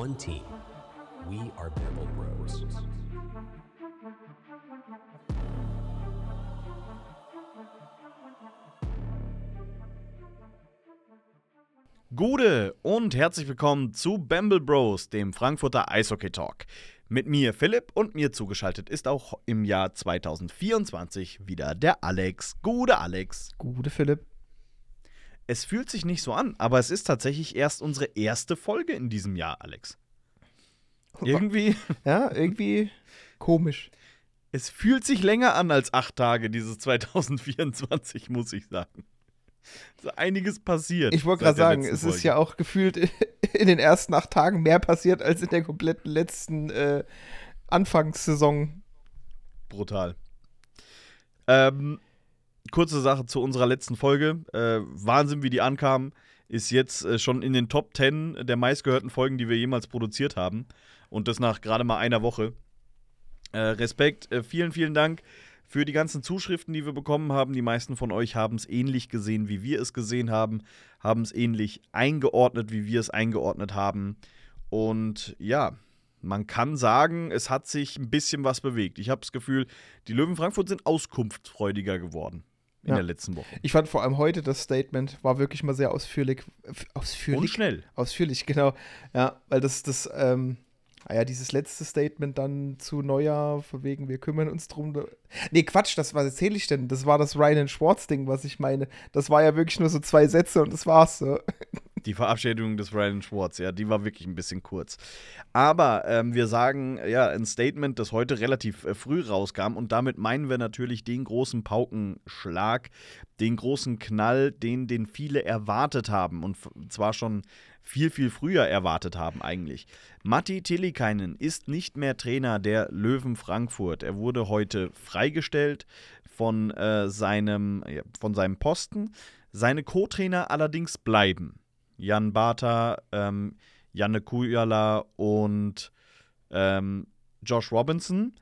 one team. We are Bamble Bros. Gute und herzlich willkommen zu Bamble Bros, dem Frankfurter Eishockey Talk. Mit mir Philipp und mir zugeschaltet ist auch im Jahr 2024 wieder der Alex. Gute Alex. Gute Philipp. Es fühlt sich nicht so an, aber es ist tatsächlich erst unsere erste Folge in diesem Jahr, Alex. Irgendwie, Ja, irgendwie komisch. es fühlt sich länger an als acht Tage, dieses 2024, muss ich sagen. So einiges passiert. Ich wollte gerade sagen, es ist ja auch gefühlt in den ersten acht Tagen mehr passiert als in der kompletten letzten äh, Anfangssaison. brutal. Ähm, kurze Sache zu unserer letzten Folge. Äh, Wahnsinn, wie die ankam. Ist jetzt äh, schon in den Top 10 der meistgehörten Folgen, die wir jemals produziert haben. Und das nach gerade mal einer Woche. Äh, Respekt, äh, vielen, vielen Dank für die ganzen Zuschriften, die wir bekommen haben. Die meisten von euch haben es ähnlich gesehen, wie wir es gesehen haben, haben es ähnlich eingeordnet, wie wir es eingeordnet haben. Und ja, man kann sagen, es hat sich ein bisschen was bewegt. Ich habe das Gefühl, die Löwen Frankfurt sind auskunftsfreudiger geworden in Ja. der letzten Woche. Ich fand vor allem heute das Statement war wirklich mal sehr ausführlich. Ausführlich? Und schnell. Ausführlich, genau. Ja, weil das, das, ähm, ah ja, dieses letzte Statement dann zu Neujahr, von wegen, wir kümmern uns drum. Nee, Quatsch, das was erzähle ich denn? Das war das Ryan Schwartz-Ding, was ich meine. Das war ja wirklich nur so zwei Sätze und das war's so. Die Verabschiedung des Ryan Schwartz, ja, die war wirklich ein bisschen kurz. Aber ähm, wir sagen, ja, ein Statement, das heute relativ äh, früh rauskam und damit meinen wir natürlich den großen Paukenschlag, den großen Knall, den, den viele erwartet haben und zwar schon viel, viel früher erwartet haben eigentlich. Matti Tillikainen ist nicht mehr Trainer der Löwen Frankfurt. Er wurde heute freigestellt von, äh, seinem, ja, von seinem Posten. Seine Co-Trainer allerdings bleiben. Jan Bartha, ähm, Janne Kujala und ähm, Josh Robinson.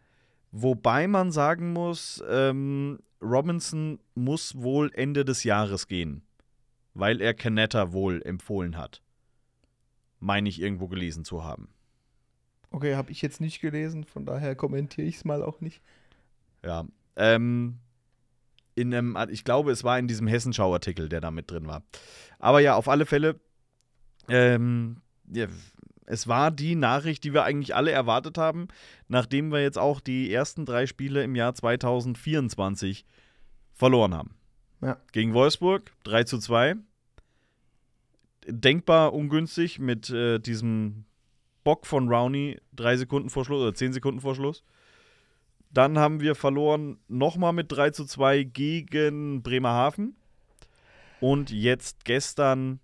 Wobei man sagen muss, ähm, Robinson muss wohl Ende des Jahres gehen, weil er Canetta wohl empfohlen hat. Meine ich irgendwo gelesen zu haben. Okay, habe ich jetzt nicht gelesen, von daher kommentiere ich es mal auch nicht. Ja. Ähm, in einem, ich glaube, es war in diesem Hessenschau-Artikel, der da mit drin war. Aber ja, auf alle Fälle, ähm, ja, es war die Nachricht, die wir eigentlich alle erwartet haben, nachdem wir jetzt auch die ersten drei Spiele im Jahr 2024 verloren haben. Ja. Gegen Wolfsburg 3 zu 2. Denkbar ungünstig mit äh, diesem Bock von Rowney, drei Sekunden vor Schluss oder zehn Sekunden vor Schluss. Dann haben wir verloren nochmal mit 3 zu 2 gegen Bremerhaven. Und jetzt gestern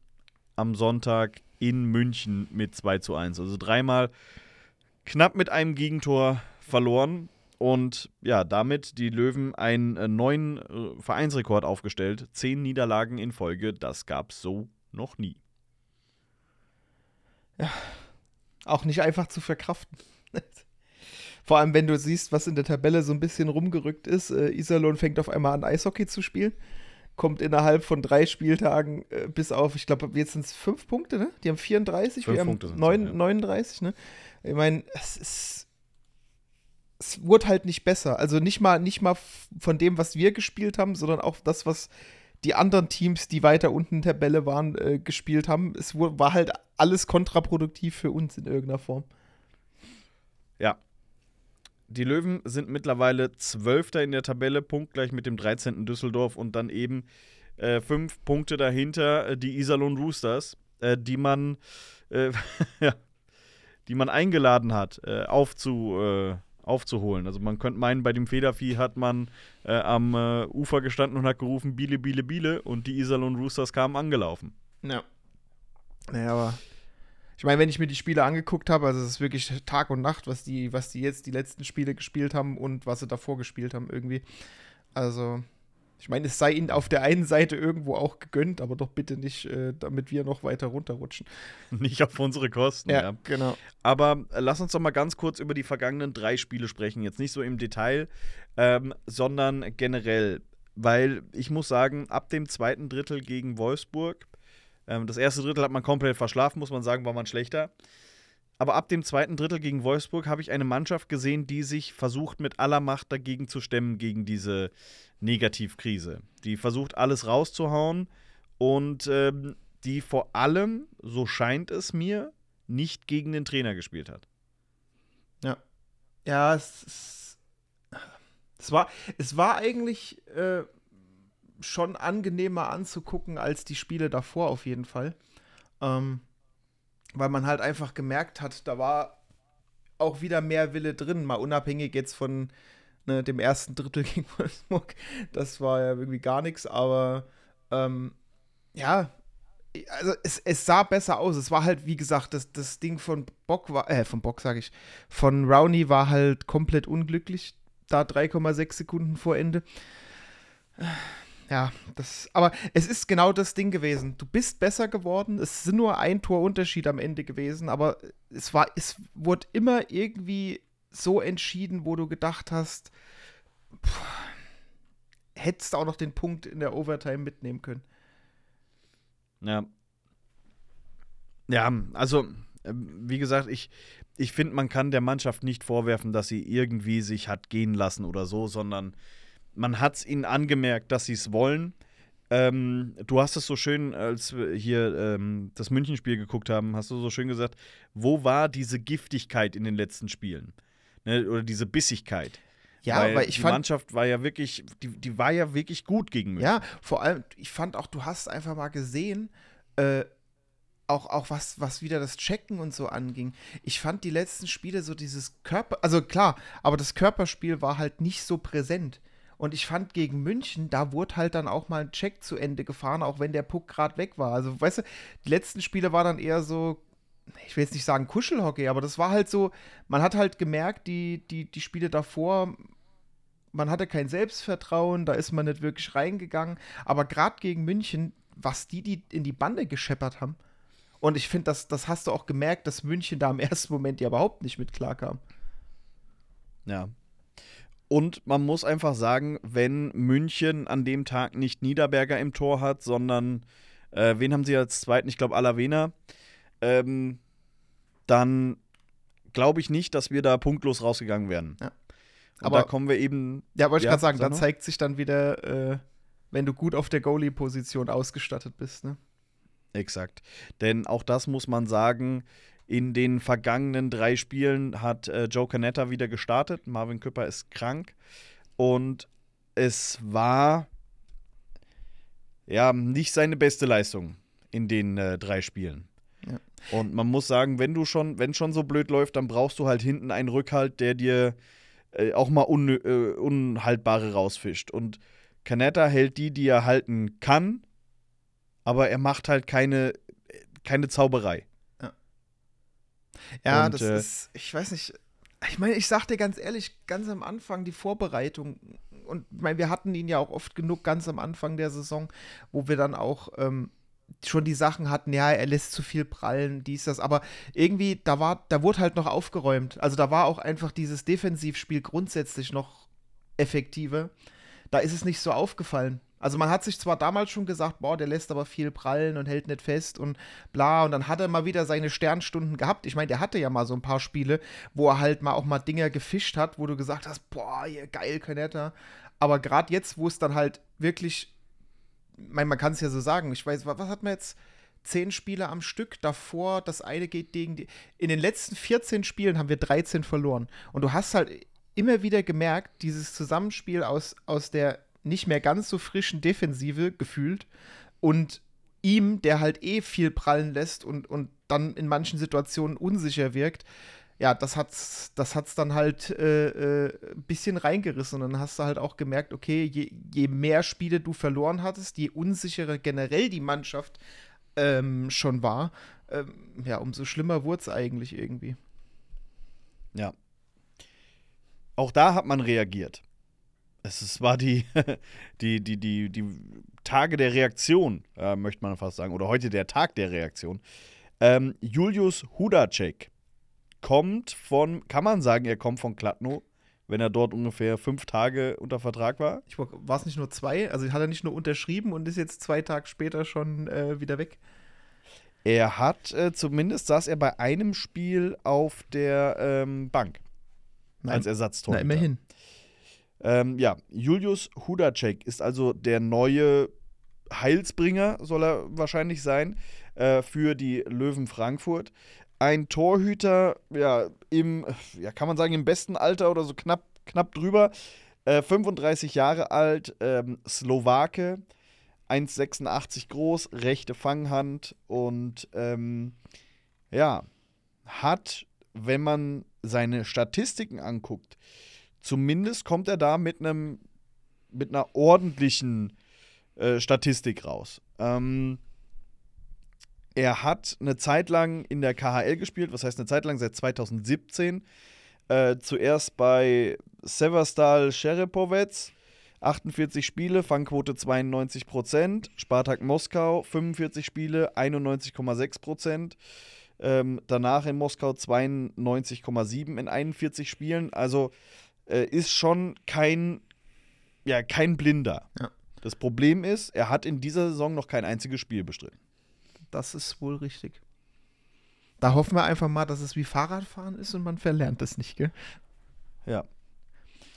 am Sonntag in München mit 2 zu 1. Also dreimal knapp mit einem Gegentor verloren. Und ja, damit die Löwen einen äh, neuen äh, Vereinsrekord aufgestellt. Zehn Niederlagen in Folge, das gab es so noch nie. Auch nicht einfach zu verkraften. Vor allem, wenn du siehst, was in der Tabelle so ein bisschen rumgerückt ist. Äh, Iserlohn fängt auf einmal an, Eishockey zu spielen. Kommt innerhalb von drei Spieltagen äh, bis auf, ich glaube, jetzt sind es fünf Punkte, ne? Die haben 34, Fünf wir haben Punkte sind's neun, noch, ja. 39, ne? Ich meine, es ist. Es wurde halt nicht besser. Also nicht mal, nicht mal von dem, was wir gespielt haben, sondern auch das, was die anderen Teams, die weiter unten in der Tabelle waren, äh, gespielt haben. Es war halt alles kontraproduktiv für uns in irgendeiner Form. Ja. Die Löwen sind mittlerweile Zwölfter in der Tabelle, punktgleich mit dem 13. Düsseldorf und dann eben äh, fünf Punkte dahinter äh, die Iserlohn Roosters, äh, die man äh, die man eingeladen hat, äh, aufzu, äh, aufzuholen. Also man könnte meinen, bei dem Federvieh hat man am Ufer gestanden und hat gerufen, Biele, Biele, Biele und die Iserlohn Roosters kamen angelaufen. Ja. Naja, aber ich meine, wenn ich mir die Spiele angeguckt habe, also es ist wirklich Tag und Nacht, was die, was die jetzt die letzten Spiele gespielt haben und was sie davor gespielt haben irgendwie. Also, ich meine, es sei ihnen auf der einen Seite irgendwo auch gegönnt, aber doch bitte nicht, äh, damit wir noch weiter runterrutschen. Nicht auf unsere Kosten, ja. genau. Aber äh, lass uns doch mal ganz kurz über die vergangenen drei Spiele sprechen. Jetzt nicht so im Detail, ähm, sondern generell. Weil ich muss sagen, ab dem zweiten Drittel gegen Wolfsburg Ähm, das erste Drittel hat man komplett verschlafen, muss man sagen, war man schlechter. Aber ab dem zweiten Drittel gegen Wolfsburg habe ich eine Mannschaft gesehen, die sich versucht, mit aller Macht dagegen zu stemmen, gegen diese Negativkrise. Die versucht, alles rauszuhauen und ähm, die vor allem, so scheint es mir, nicht gegen den Trainer gespielt hat. Ja. Ja, es, es, es war, es war eigentlich äh, schon angenehmer anzugucken als die Spiele davor auf jeden Fall. Ähm, weil man halt einfach gemerkt hat, da war auch wieder mehr Wille drin, mal unabhängig jetzt von ne, dem ersten Drittel gegen Wolfsburg. Das war ja irgendwie gar nichts, aber ähm, ja, also es, es, sah besser aus. Es war halt, wie gesagt, das, das Ding von Bock war, äh, von Bock sage ich, von Rowney war halt komplett unglücklich. Da 3,6 Sekunden vor Ende. Ja, das, aber es ist genau das Ding gewesen. Du bist besser geworden. Es sind nur ein Torunterschied am Ende gewesen, aber es war, es wurde immer irgendwie so entschieden, wo du gedacht hast, pff, hättest auch noch den Punkt in der Overtime mitnehmen können. Ja. Ja, also, ähm, wie gesagt, ich, ich finde, man kann der Mannschaft nicht vorwerfen, dass sie irgendwie sich hat gehen lassen oder so, sondern man hat es ihnen angemerkt, dass sie es wollen. Ähm, du hast es so schön, als wir hier ähm, das Münchenspiel geguckt haben, hast du so schön gesagt, wo war diese Giftigkeit in den letzten Spielen? Ne, oder diese Bissigkeit. Ja, weil, weil ich die fand, Mannschaft war ja wirklich, die, die war ja wirklich gut gegen München. Ja, vor allem, ich fand auch, du hast einfach mal gesehen, äh, auch, auch was, was wieder das Checken und so anging. Ich fand die letzten Spiele so dieses Körper, also klar, aber das Körperspiel war halt nicht so präsent. Und ich fand gegen München, da wurde halt dann auch mal ein Check zu Ende gefahren, auch wenn der Puck gerade weg war. Also, weißt du, die letzten Spiele war dann eher so, ich will jetzt nicht sagen Kuschelhockey, aber das war halt so, man hat halt gemerkt, die, die, die Spiele davor, man hatte kein Selbstvertrauen, da ist man nicht wirklich reingegangen. Aber gerade gegen München, was die, die in die Bande gescheppert haben. Und ich finde, das, das hast du auch gemerkt, dass München da im ersten Moment ja überhaupt nicht mit klarkam. Ja, und man muss einfach sagen, wenn München an dem Tag nicht Niederberger im Tor hat, sondern äh, wen haben sie als zweiten? Ich glaube Alavena. Ähm, dann glaube ich nicht, dass wir da punktlos rausgegangen wären. Ja. Aber da kommen wir eben. Ja, wollte ich ja, gerade sagen, da zeigt sich dann wieder, äh, wenn du gut auf der Goalie-Position ausgestattet bist, ne? Exakt. Denn auch das muss man sagen, in den vergangenen drei Spielen hat äh, Joe Canetta wieder gestartet. Marvin Küpper ist krank. Und es war ja nicht seine beste Leistung in den äh, drei Spielen. Ja. Und man muss sagen, wenn du schon, wenn schon so blöd läuft, dann brauchst du halt hinten einen Rückhalt, der dir äh, auch mal un, äh, Unhaltbare rausfischt. Und Canetta hält die, die er halten kann, aber er macht halt keine, keine Zauberei. Ja, und, das äh, ist, ich weiß nicht, ich meine, ich sag dir ganz ehrlich, ganz am Anfang die Vorbereitung, und ich meine, wir hatten ihn ja auch oft genug ganz am Anfang der Saison, wo wir dann auch ähm, schon die Sachen hatten, ja, er lässt zu viel prallen, dies, das, aber irgendwie, da war, da wurde halt noch aufgeräumt. Also da war auch einfach dieses Defensivspiel grundsätzlich noch effektiver. Da ist es nicht so aufgefallen. Also man hat sich zwar damals schon gesagt, boah, der lässt aber viel prallen und hält nicht fest und bla. Und dann hat er mal wieder seine Sternstunden gehabt. Ich meine, der hatte ja mal so ein paar Spiele, wo er halt mal auch mal Dinger gefischt hat, wo du gesagt hast, boah, geil, Canetta. Aber gerade jetzt, wo es dann halt wirklich, ich meine, man kann es ja so sagen, ich weiß, was hat man jetzt? Zehn Spiele am Stück, davor, das eine geht gegen die. In den letzten 14 Spielen haben wir 13 verloren. Und du hast halt immer wieder gemerkt, dieses Zusammenspiel aus, aus der nicht mehr ganz so frischen Defensive gefühlt und ihm, der halt eh viel prallen lässt und, und dann in manchen Situationen unsicher wirkt, ja, das hat's, das hat's dann halt äh, äh, ein bisschen reingerissen. Und dann hast du halt auch gemerkt, okay, je, je mehr Spiele du verloren hattest, je unsicherer generell die Mannschaft ähm, schon war, ähm, ja, umso schlimmer wurde es eigentlich irgendwie. Ja. Auch da hat man reagiert. Es war die, die, die, die, die Tage der Reaktion, äh, möchte man fast sagen, oder heute der Tag der Reaktion. Ähm, Julius Hudacek kommt von, kann man sagen, er kommt von Kladno, wenn er dort ungefähr fünf Tage unter Vertrag war. war es nicht nur zwei? Also hat er nicht nur unterschrieben und ist jetzt zwei Tage später schon äh, wieder weg? Er hat, äh, zumindest saß er bei einem Spiel auf der ähm, Bank Nein. als Ersatztorhüter. Na, immerhin. Ähm, ja, Julius Hudacek ist also der neue Heilsbringer, soll er wahrscheinlich sein, äh, für die Löwen Frankfurt. Ein Torhüter, ja, im, ja, kann man sagen, im besten Alter oder so knapp, knapp drüber. Äh, 35 Jahre alt, ähm, Slowake, 1,86 groß, rechte Fanghand und ähm, ja, hat, wenn man seine Statistiken anguckt, zumindest kommt er da mit einem mit einer ordentlichen äh, Statistik raus. Ähm, er hat eine Zeit lang in der KHL gespielt, was heißt eine Zeit lang, seit 2017. Äh, zuerst bei Severstal Sherepovets, 48 Spiele, Fangquote 92%. Spartak Moskau, 45 Spiele, 91,6%. Ähm, danach in Moskau 92,7 in 41 Spielen. Also äh, ist schon kein, ja, kein Blinder. Ja. Das Problem ist, er hat in dieser Saison noch kein einziges Spiel bestritten. Das ist wohl richtig. Da hoffen wir einfach mal, dass es wie Fahrradfahren ist und man verlernt es nicht, gell? Ja.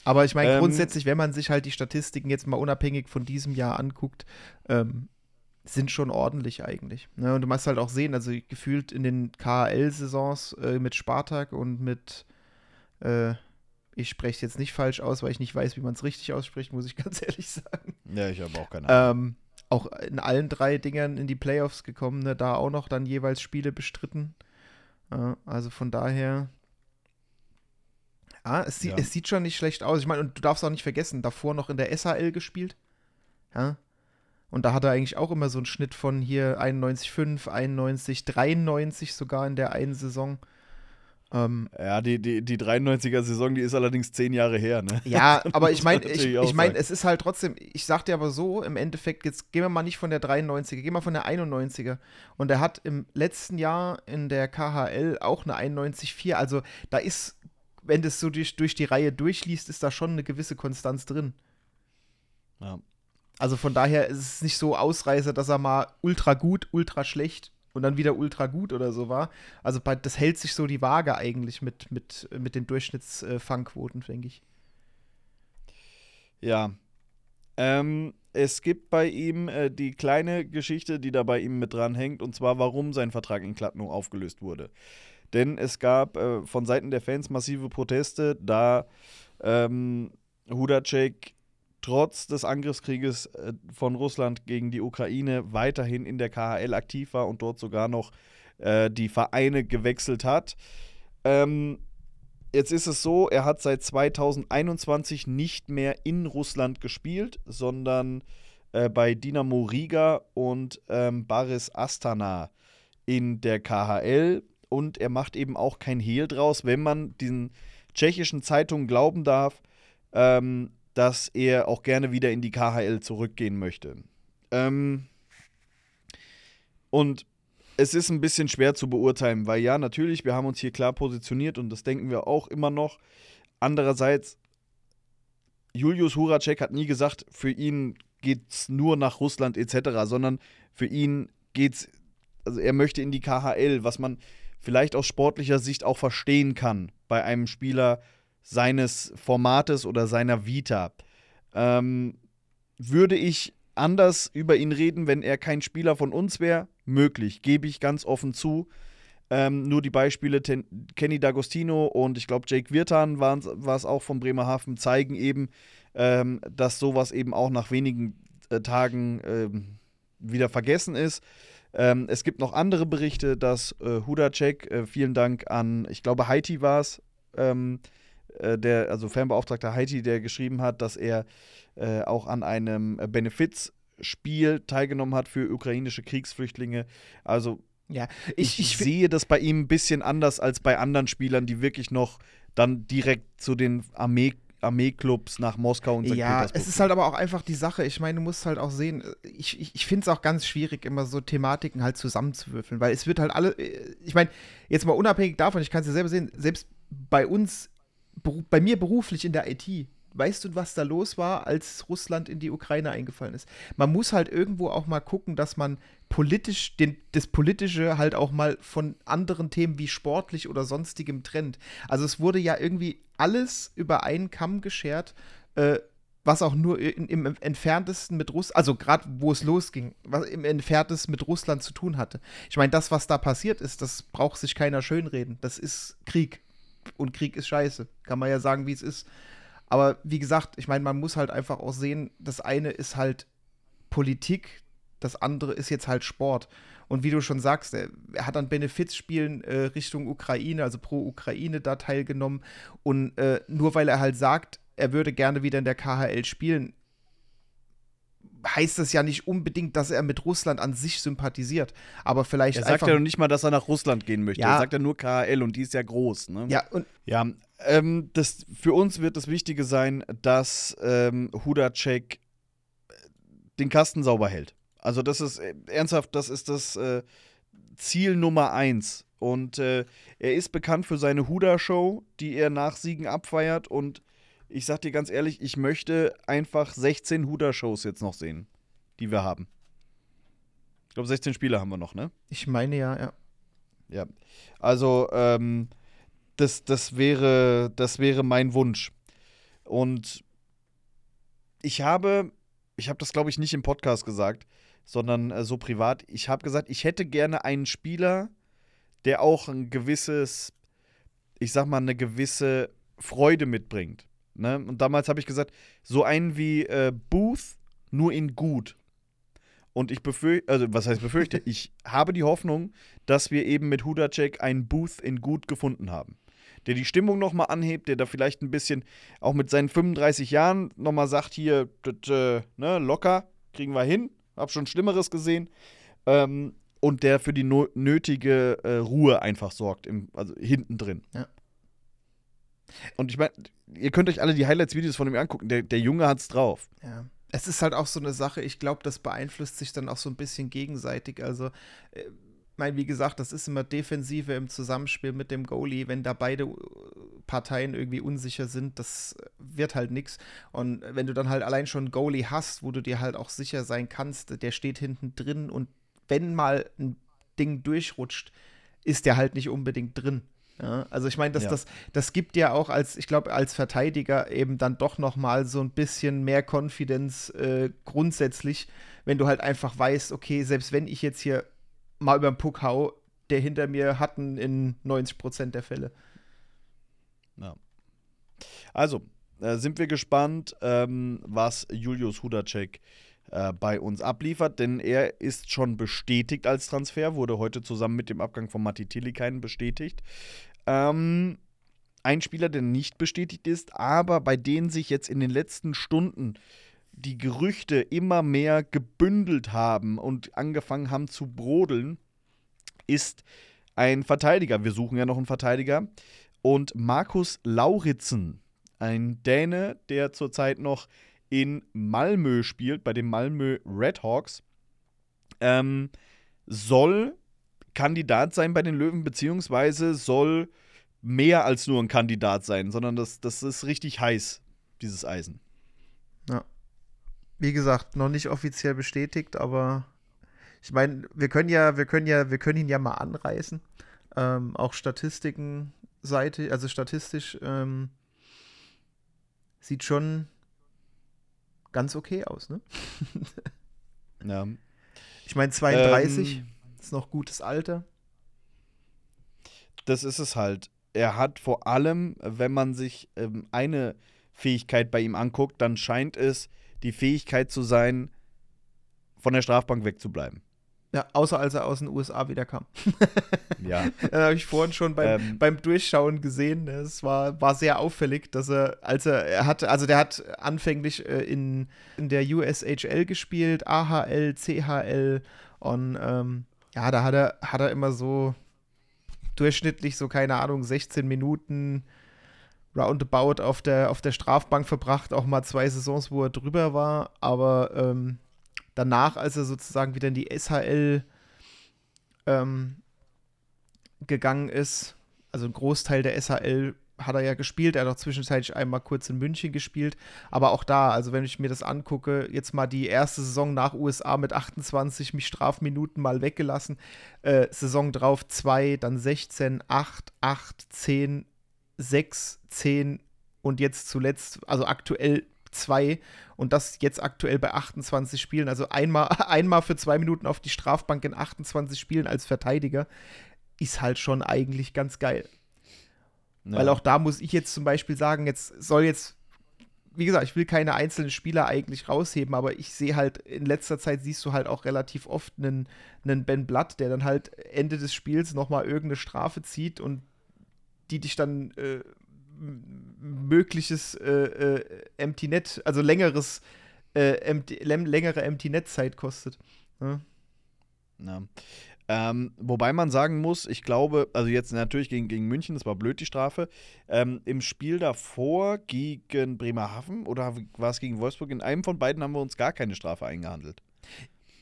Aber ich meine, Ähm, grundsätzlich, wenn man sich halt die Statistiken jetzt mal unabhängig von diesem Jahr anguckt, ähm, sind schon ordentlich eigentlich. Ne? Und du musst halt auch sehen, also gefühlt in den KHL-Saisons äh, mit Spartak und mit, äh, ich spreche es jetzt nicht falsch aus, weil ich nicht weiß, wie man es richtig ausspricht, muss ich ganz ehrlich sagen. Ja, ich habe auch keine Ahnung. Ähm, auch in allen drei Dingern in die Playoffs gekommen, ne? da auch noch dann jeweils Spiele bestritten. Äh, also von daher. Ja, es, sieht, Ja. es sieht schon nicht schlecht aus. Ich meine, und du darfst auch nicht vergessen, davor noch in der SHL gespielt. Ja. Und da hat er eigentlich auch immer so einen Schnitt von hier 91,5, 91, 93 sogar in der einen Saison. Ähm, Ja, die, die, die 93er-Saison, die ist allerdings zehn Jahre her, ne? Ja, aber ich meine, ich, ich meine, es ist halt trotzdem, ich sag dir aber so, im Endeffekt, jetzt gehen wir mal nicht von der 93er, gehen wir von der 91er. Und er hat im letzten Jahr in der KHL auch eine 91,4. Also da ist, wenn du es so durch, durch die Reihe durchliest, ist da schon eine gewisse Konstanz drin. Ja. Also von daher ist es nicht so Ausreißer, dass er mal ultra gut, ultra schlecht und dann wieder ultra gut oder so war. Also bei, das hält sich so die Waage eigentlich mit, mit, mit den Durchschnittsfangquoten, denke ich. Ja. Ähm, es gibt bei ihm äh, die kleine Geschichte, die da bei ihm mit dran hängt, und zwar, warum sein Vertrag in Kladno aufgelöst wurde. Denn es gab äh, von Seiten der Fans massive Proteste, da ähm, Hudacek trotz des Angriffskrieges äh, von Russland gegen die Ukraine weiterhin in der KHL aktiv war und dort sogar noch äh, die Vereine gewechselt hat. Ähm, Jetzt ist es so, er hat seit 2021 nicht mehr in Russland gespielt, sondern äh, bei Dinamo Riga und ähm, Baris Astana in der KHL. Und er macht eben auch kein Hehl draus, wenn man diesen tschechischen Zeitungen glauben darf, ähm, dass er auch gerne wieder in die KHL zurückgehen möchte. Ähm, und es ist ein bisschen schwer zu beurteilen, weil ja, natürlich, wir haben uns hier klar positioniert und das denken wir auch immer noch. Andererseits, Julius Huracek hat nie gesagt, für ihn geht es nur nach Russland etc., sondern für ihn geht's, also er möchte in die KHL, was man vielleicht aus sportlicher Sicht auch verstehen kann bei einem Spieler seines Formates oder seiner Vita. Ähm, würde ich anders über ihn reden, wenn er kein Spieler von uns wäre? Möglich, gebe ich ganz offen zu. Ähm, nur die Beispiele Ten Kenny D'Agostino und ich glaube Jake Wirtan war es auch von Bremerhaven, zeigen eben, ähm, dass sowas eben auch nach wenigen äh, Tagen ähm, wieder vergessen ist. Ähm, es gibt noch andere Berichte, dass äh, Hudacek, äh, vielen Dank an, ich glaube Haiti war es, ähm, äh, der, also Fanbeauftragter Haiti, der geschrieben hat, dass er äh, auch an einem äh, Benefizspiel teilgenommen hat für ukrainische Kriegsflüchtlinge. Also Ja, ich, ich, ich, sehe das bei ihm ein bisschen anders als bei anderen Spielern, die wirklich noch dann direkt zu den Armee Armeeclubs nach Moskau und St. Ja, Petersburg. es ist halt aber auch einfach die Sache. Ich meine, du musst halt auch sehen, ich, ich, ich finde es auch ganz schwierig, immer so Thematiken halt zusammenzuwürfeln, weil es wird halt alle, ich meine, jetzt mal unabhängig davon, ich kann es ja selber sehen, selbst bei uns, bei mir beruflich in der IT, weißt du, was da los war, als Russland in die Ukraine eingefallen ist? Man muss halt irgendwo auch mal gucken, dass man politisch, den, das Politische halt auch mal von anderen Themen wie sportlich oder sonstigem trennt. Also es wurde ja irgendwie alles über einen Kamm geschert, äh, was auch nur in, im entferntesten mit Russland, also gerade wo es losging, was im entferntesten mit Russland zu tun hatte. Ich meine, das, was da passiert ist, das braucht sich keiner schönreden. Das ist Krieg. Und Krieg ist scheiße. Kann man ja sagen, wie es ist. Aber wie gesagt, ich meine, man muss halt einfach auch sehen, das eine ist halt Politik, das andere ist jetzt halt Sport. Und wie du schon sagst, er, hat an Benefizspielen äh, Richtung Ukraine, also pro Ukraine da teilgenommen. Und äh, nur weil er halt sagt, er würde gerne wieder in der KHL spielen, heißt das ja nicht unbedingt, dass er mit Russland an sich sympathisiert. Aber vielleicht Er sagt ja noch nicht mal, dass er nach Russland gehen möchte. Ja. Er sagt ja nur KHL und die ist ja groß. Ne? Ja, und Ja, ähm, das, für uns wird das Wichtige sein, dass ähm, Hudacek den Kasten sauber hält. Also das ist äh, ernsthaft, das ist das äh, Ziel Nummer eins. Und äh, er ist bekannt für seine Huda-Show, die er nach Siegen abfeiert. Und ich sag dir ganz ehrlich, ich möchte einfach 16 Huda-Shows jetzt noch sehen, die wir haben. Ich glaube, 16 Spiele haben wir noch, ne? ich meine ja, ja. Ja. Also, ähm, das, das, wäre, das wäre mein Wunsch. Und ich habe, ich habe das, glaube ich, nicht im Podcast gesagt, sondern äh, so privat. Ich habe gesagt, ich hätte gerne einen Spieler, der auch ein gewisses, ich sag mal, eine gewisse Freude mitbringt. Ne? Und damals habe ich gesagt, so einen wie äh, Booth, nur in gut. Und ich befürchte, also was heißt befürchte, ich habe die Hoffnung, dass wir eben mit Hudacek einen Booth in gut gefunden haben. Der die Stimmung nochmal anhebt, der da vielleicht ein bisschen auch mit seinen 35 Jahren nochmal sagt, hier, das, äh, ne, locker, kriegen wir hin, hab schon Schlimmeres gesehen. Ähm, und der für die no nötige äh, Ruhe einfach sorgt, im, also hinten drin. Ja. Und ich meine, ihr könnt euch alle die Highlights-Videos von ihm angucken. Der, der Junge hat's drauf. Ja. Es ist halt auch so eine Sache, ich glaube, das beeinflusst sich dann auch so ein bisschen gegenseitig. Also, äh, mein, wie gesagt, das ist immer Defensive im Zusammenspiel mit dem Goalie. Wenn da beide äh, Parteien irgendwie unsicher sind, das wird halt nichts. Und wenn du dann halt allein schon einen Goalie hast, wo du dir halt auch sicher sein kannst, der steht hinten drin und wenn mal ein Ding durchrutscht, ist der halt nicht unbedingt drin. Ja, also ich meine, das, Ja. das, das gibt ja auch als, ich glaube, als Verteidiger eben dann doch noch mal so ein bisschen mehr Confidence äh, grundsätzlich, wenn du halt einfach weißt, okay, selbst wenn ich jetzt hier mal über den Puck hau, der hinter mir hatten in 90 Prozent der Fälle. Also, äh, sind wir gespannt, ähm, was Julius Hudacek äh, bei uns abliefert, denn er ist schon bestätigt als Transfer, wurde heute zusammen mit dem Abgang von Matti Tillikainen bestätigt. Ähm, ein Spieler, der nicht bestätigt ist, aber bei denen sich jetzt in den letzten Stunden die Gerüchte immer mehr gebündelt haben und angefangen haben zu brodeln, ist ein Verteidiger. Wir suchen ja noch einen Verteidiger. Und Markus Lauritzen, ein Däne, der zurzeit noch in Malmö spielt, bei den Malmö Redhawks, ähm, soll Kandidat sein bei den Löwen, beziehungsweise soll mehr als nur ein Kandidat sein, sondern das, das ist richtig heiß, dieses Eisen. Wie gesagt, noch nicht offiziell bestätigt, aber ich meine, wir können ja, wir können ja, wir können ihn ja mal anreißen. Ähm, auch Statistiken-Seite, also statistisch ähm, sieht schon ganz okay aus, ne? Ja. Ich meine, 32 Ähm, ist noch gutes Alter. das ist es halt. Er hat vor allem, wenn man sich ähm, eine Fähigkeit bei ihm anguckt, dann scheint es die Fähigkeit zu sein, von der Strafbank wegzubleiben. Ja, außer als er aus den USA wieder kam. Ja. Das habe ich vorhin schon beim, Ähm. beim Durchschauen gesehen. Es war, war sehr auffällig, dass er, als er, er hatte, also der hat anfänglich äh, in, in der USHL gespielt, AHL, CHL und ähm, ja, da hat er, hat er immer so durchschnittlich so, keine Ahnung, 16 Minuten roundabout auf der, auf der Strafbank verbracht, auch mal zwei Saisons, wo er drüber war, aber ähm, danach, als er sozusagen wieder in die SHL ähm, gegangen ist, also ein Großteil der SHL hat er ja gespielt. Er hat auch zwischenzeitlich einmal kurz in München gespielt. Aber auch da, also wenn ich mir das angucke, jetzt mal die erste Saison nach USA mit 28 mich Strafminuten mal weggelassen. Äh, Saison drauf 2, dann 16, 8, 8, 10, 6, 10 und jetzt zuletzt, also aktuell 2 und das jetzt aktuell bei 28 Spielen. Also einmal, einmal für zwei Minuten auf die Strafbank in 28 Spielen als Verteidiger ist halt schon eigentlich ganz geil. Ja. Weil auch da muss ich jetzt zum Beispiel sagen, jetzt soll jetzt, wie gesagt, ich will keine einzelnen Spieler eigentlich rausheben, aber ich sehe halt, in letzter Zeit siehst du halt auch relativ oft einen, einen Ben Blatt, der dann halt Ende des Spiels nochmal irgendeine Strafe zieht und die dich dann äh, mögliches äh, äh, Empty Net, also längeres, äh, empty, längere Empty Net Zeit kostet. Ja. Ja. Ähm, wobei man sagen muss, ich glaube, also jetzt natürlich gegen, gegen München, das war blöd die Strafe. Ähm, Im Spiel davor gegen Bremerhaven oder war es gegen Wolfsburg, in einem von beiden haben wir uns gar keine Strafe eingehandelt.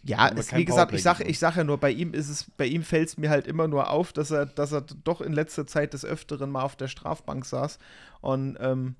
Ja, es, wie gesagt, ich sage ich sag ja nur, bei ihm ist es, bei ihm fällt es mir halt immer nur auf, dass er, dass er doch in letzter Zeit des Öfteren mal auf der Strafbank saß. Und ähm,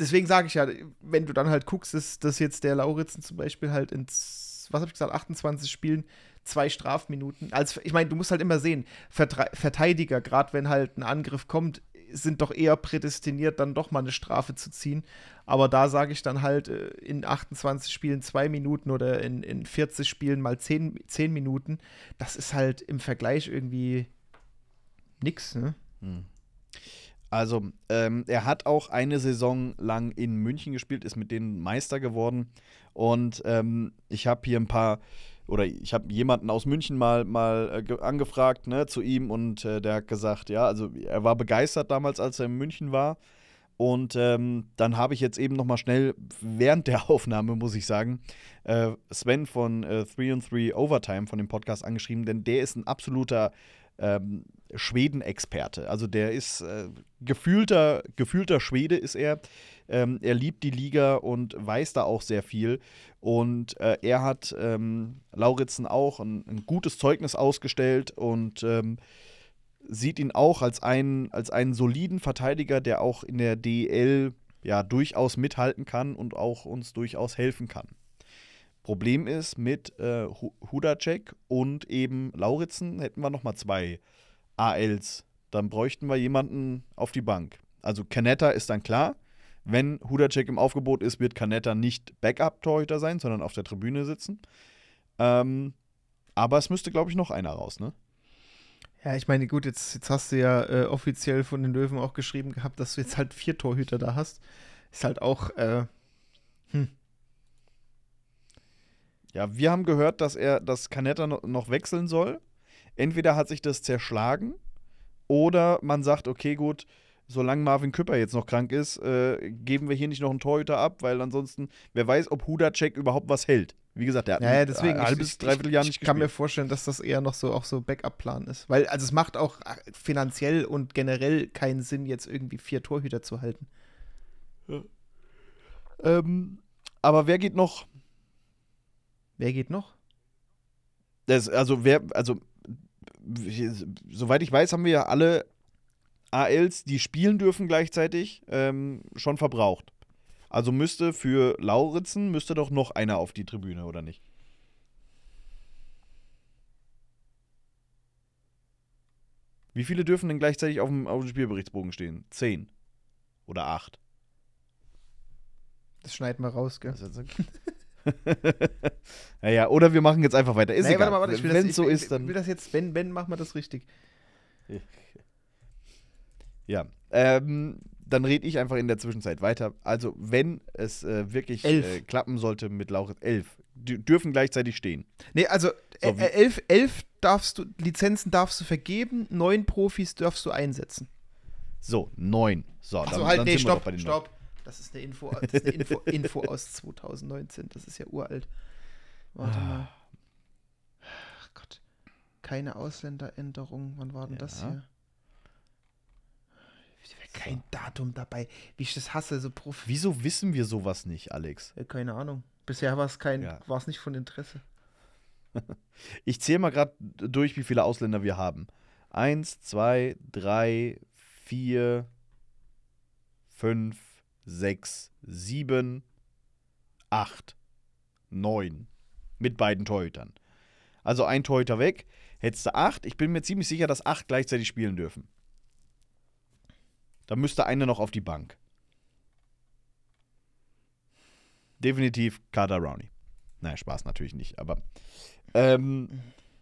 deswegen sage ich ja, wenn du dann halt guckst, ist, dass jetzt der Lauritzen zum Beispiel halt ins, was habe ich gesagt, 28 Spielen zwei Strafminuten. Also, ich meine, du musst halt immer sehen, Verteidiger, gerade wenn halt ein Angriff kommt, sind doch eher prädestiniert, dann doch mal eine Strafe zu ziehen. Aber da sage ich dann halt äh, in 28 Spielen zwei Minuten oder in, in 40 Spielen mal zehn, zehn Minuten. Das ist halt im Vergleich irgendwie nix, ne? Hm. Also, ähm, er hat auch eine Saison lang in München gespielt, ist mit denen Meister geworden. Und ähm, ich habe hier ein paar oder ich habe jemanden aus München mal, mal äh, angefragt ne, zu ihm und äh, der hat gesagt, ja, also er war begeistert damals, als er in München war. Und ähm, dann habe ich jetzt eben noch mal schnell während der Aufnahme, muss ich sagen, äh, Sven von 3 and 3 Overtime von dem Podcast angeschrieben, denn der ist ein absoluter ähm, Schweden-Experte. Also der ist äh, gefühlter, gefühlter Schwede ist er. Ähm, er liebt die Liga und weiß da auch sehr viel. Und äh, er hat ähm, Lauritzen auch ein, ein, gutes Zeugnis ausgestellt und ähm, sieht ihn auch als einen, als einen soliden Verteidiger, der auch in der DL ja durchaus mithalten kann und auch uns durchaus helfen kann. Problem ist, mit äh, Hudacek und eben Lauritzen hätten wir nochmal zwei ALs. Dann bräuchten wir jemanden auf die Bank. Also Canetta ist dann klar. Wenn Hudacek im Aufgebot ist, wird Canetta nicht Backup-Torhüter sein, sondern auf der Tribüne sitzen. Ähm, aber es müsste, glaube ich, noch einer raus, ne? Ja, ich meine, gut, jetzt, jetzt hast du ja äh, offiziell von den Löwen auch geschrieben gehabt, dass du jetzt halt vier Torhüter da hast. Ist halt auch, äh, hm. Ja, wir haben gehört, dass er, dass Canetta noch wechseln soll. Entweder hat sich das zerschlagen oder man sagt, okay, gut, solange Marvin Küpper jetzt noch krank ist, äh, geben wir hier nicht noch einen Torhüter ab, weil ansonsten, wer weiß, ob Hudacek überhaupt was hält. Wie gesagt, der hat ja, deswegen, ein halbes, dreiviertel Jahr nicht gespielt. Ich kann mir vorstellen, dass das eher noch so auch so Backup-Plan ist. Weil, also es macht auch äh, finanziell und generell keinen Sinn, jetzt irgendwie vier Torhüter zu halten. Ja. Ähm, aber wer geht noch? Wer geht noch? Das, also wer, also soweit ich weiß, haben wir ja alle ALs, die spielen dürfen gleichzeitig, ähm, schon verbraucht. Also müsste für Lauritzen müsste doch noch einer auf die Tribüne, oder nicht? Wie viele dürfen denn gleichzeitig auf dem, auf dem Spielberichtsbogen stehen? Zehn. Oder acht. Das schneiden wir raus, gell? naja, oder wir machen jetzt einfach weiter. Ist nee, egal. Warte, warte, wenn es so ist, dann. Will das jetzt, wenn, wenn, machen wir das richtig. Ja. Ähm, dann rede ich einfach in der Zwischenzeit weiter. Also, wenn es äh, wirklich äh, klappen sollte mit Lauritz, elf dürfen gleichzeitig stehen. Nee, also so, äh, elf, elf darfst du, Lizenzen darfst du vergeben, neun Profis darfst du einsetzen. So, neun. So, dann, halt, dann nee, stopp, stopp. Das ist eine Info, das ist eine Info, Info aus 2019. Das ist ja uralt. Warte mal. Ach Gott. Keine Ausländeränderung. Wann war denn ja. das hier? Kein Datum dabei. Wie ich das hasse, so Profi. Wieso wissen wir sowas nicht, Alex? Ja, keine Ahnung. Bisher war es kein, ja. war es nicht von Interesse. ich zähle mal gerade durch, wie viele Ausländer wir haben. Eins, zwei, drei, 4, 5, 6, 7, 8, 9. Mit beiden Torhütern. Also ein Torhüter weg. Hättest du 8. Ich bin mir ziemlich sicher, dass 8 gleichzeitig spielen dürfen. Da müsste einer noch auf die Bank. Definitiv Carter Rowney. Naja, Spaß natürlich nicht, aber ähm,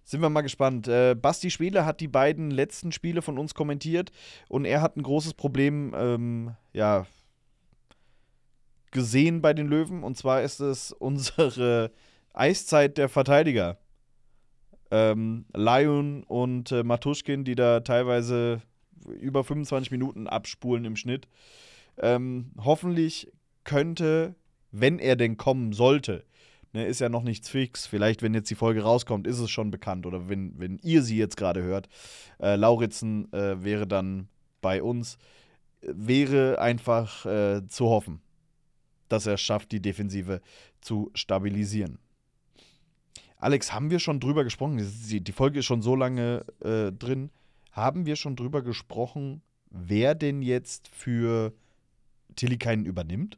sind wir mal gespannt. Äh, Basti Spiele hat die beiden letzten Spiele von uns kommentiert und er hat ein großes Problem, ähm, ja, gesehen bei den Löwen und zwar ist es unsere Eiszeit der Verteidiger. Ähm, Lion und äh, Matuschkin, die da teilweise über 25 Minuten abspulen im Schnitt. Ähm, hoffentlich könnte, wenn er denn kommen sollte, ne, ist ja noch nichts fix. Vielleicht, wenn jetzt die Folge rauskommt, ist es schon bekannt. Oder wenn, wenn ihr sie jetzt gerade hört. Äh, Lauritzen äh, wäre dann bei uns. Wäre einfach äh, zu hoffen, dass er es schafft, die Defensive zu stabilisieren. Alex, haben wir schon drüber gesprochen? Die Folge ist schon so lange äh, drin. Haben wir schon drüber gesprochen, wer denn jetzt für Tillikainen übernimmt?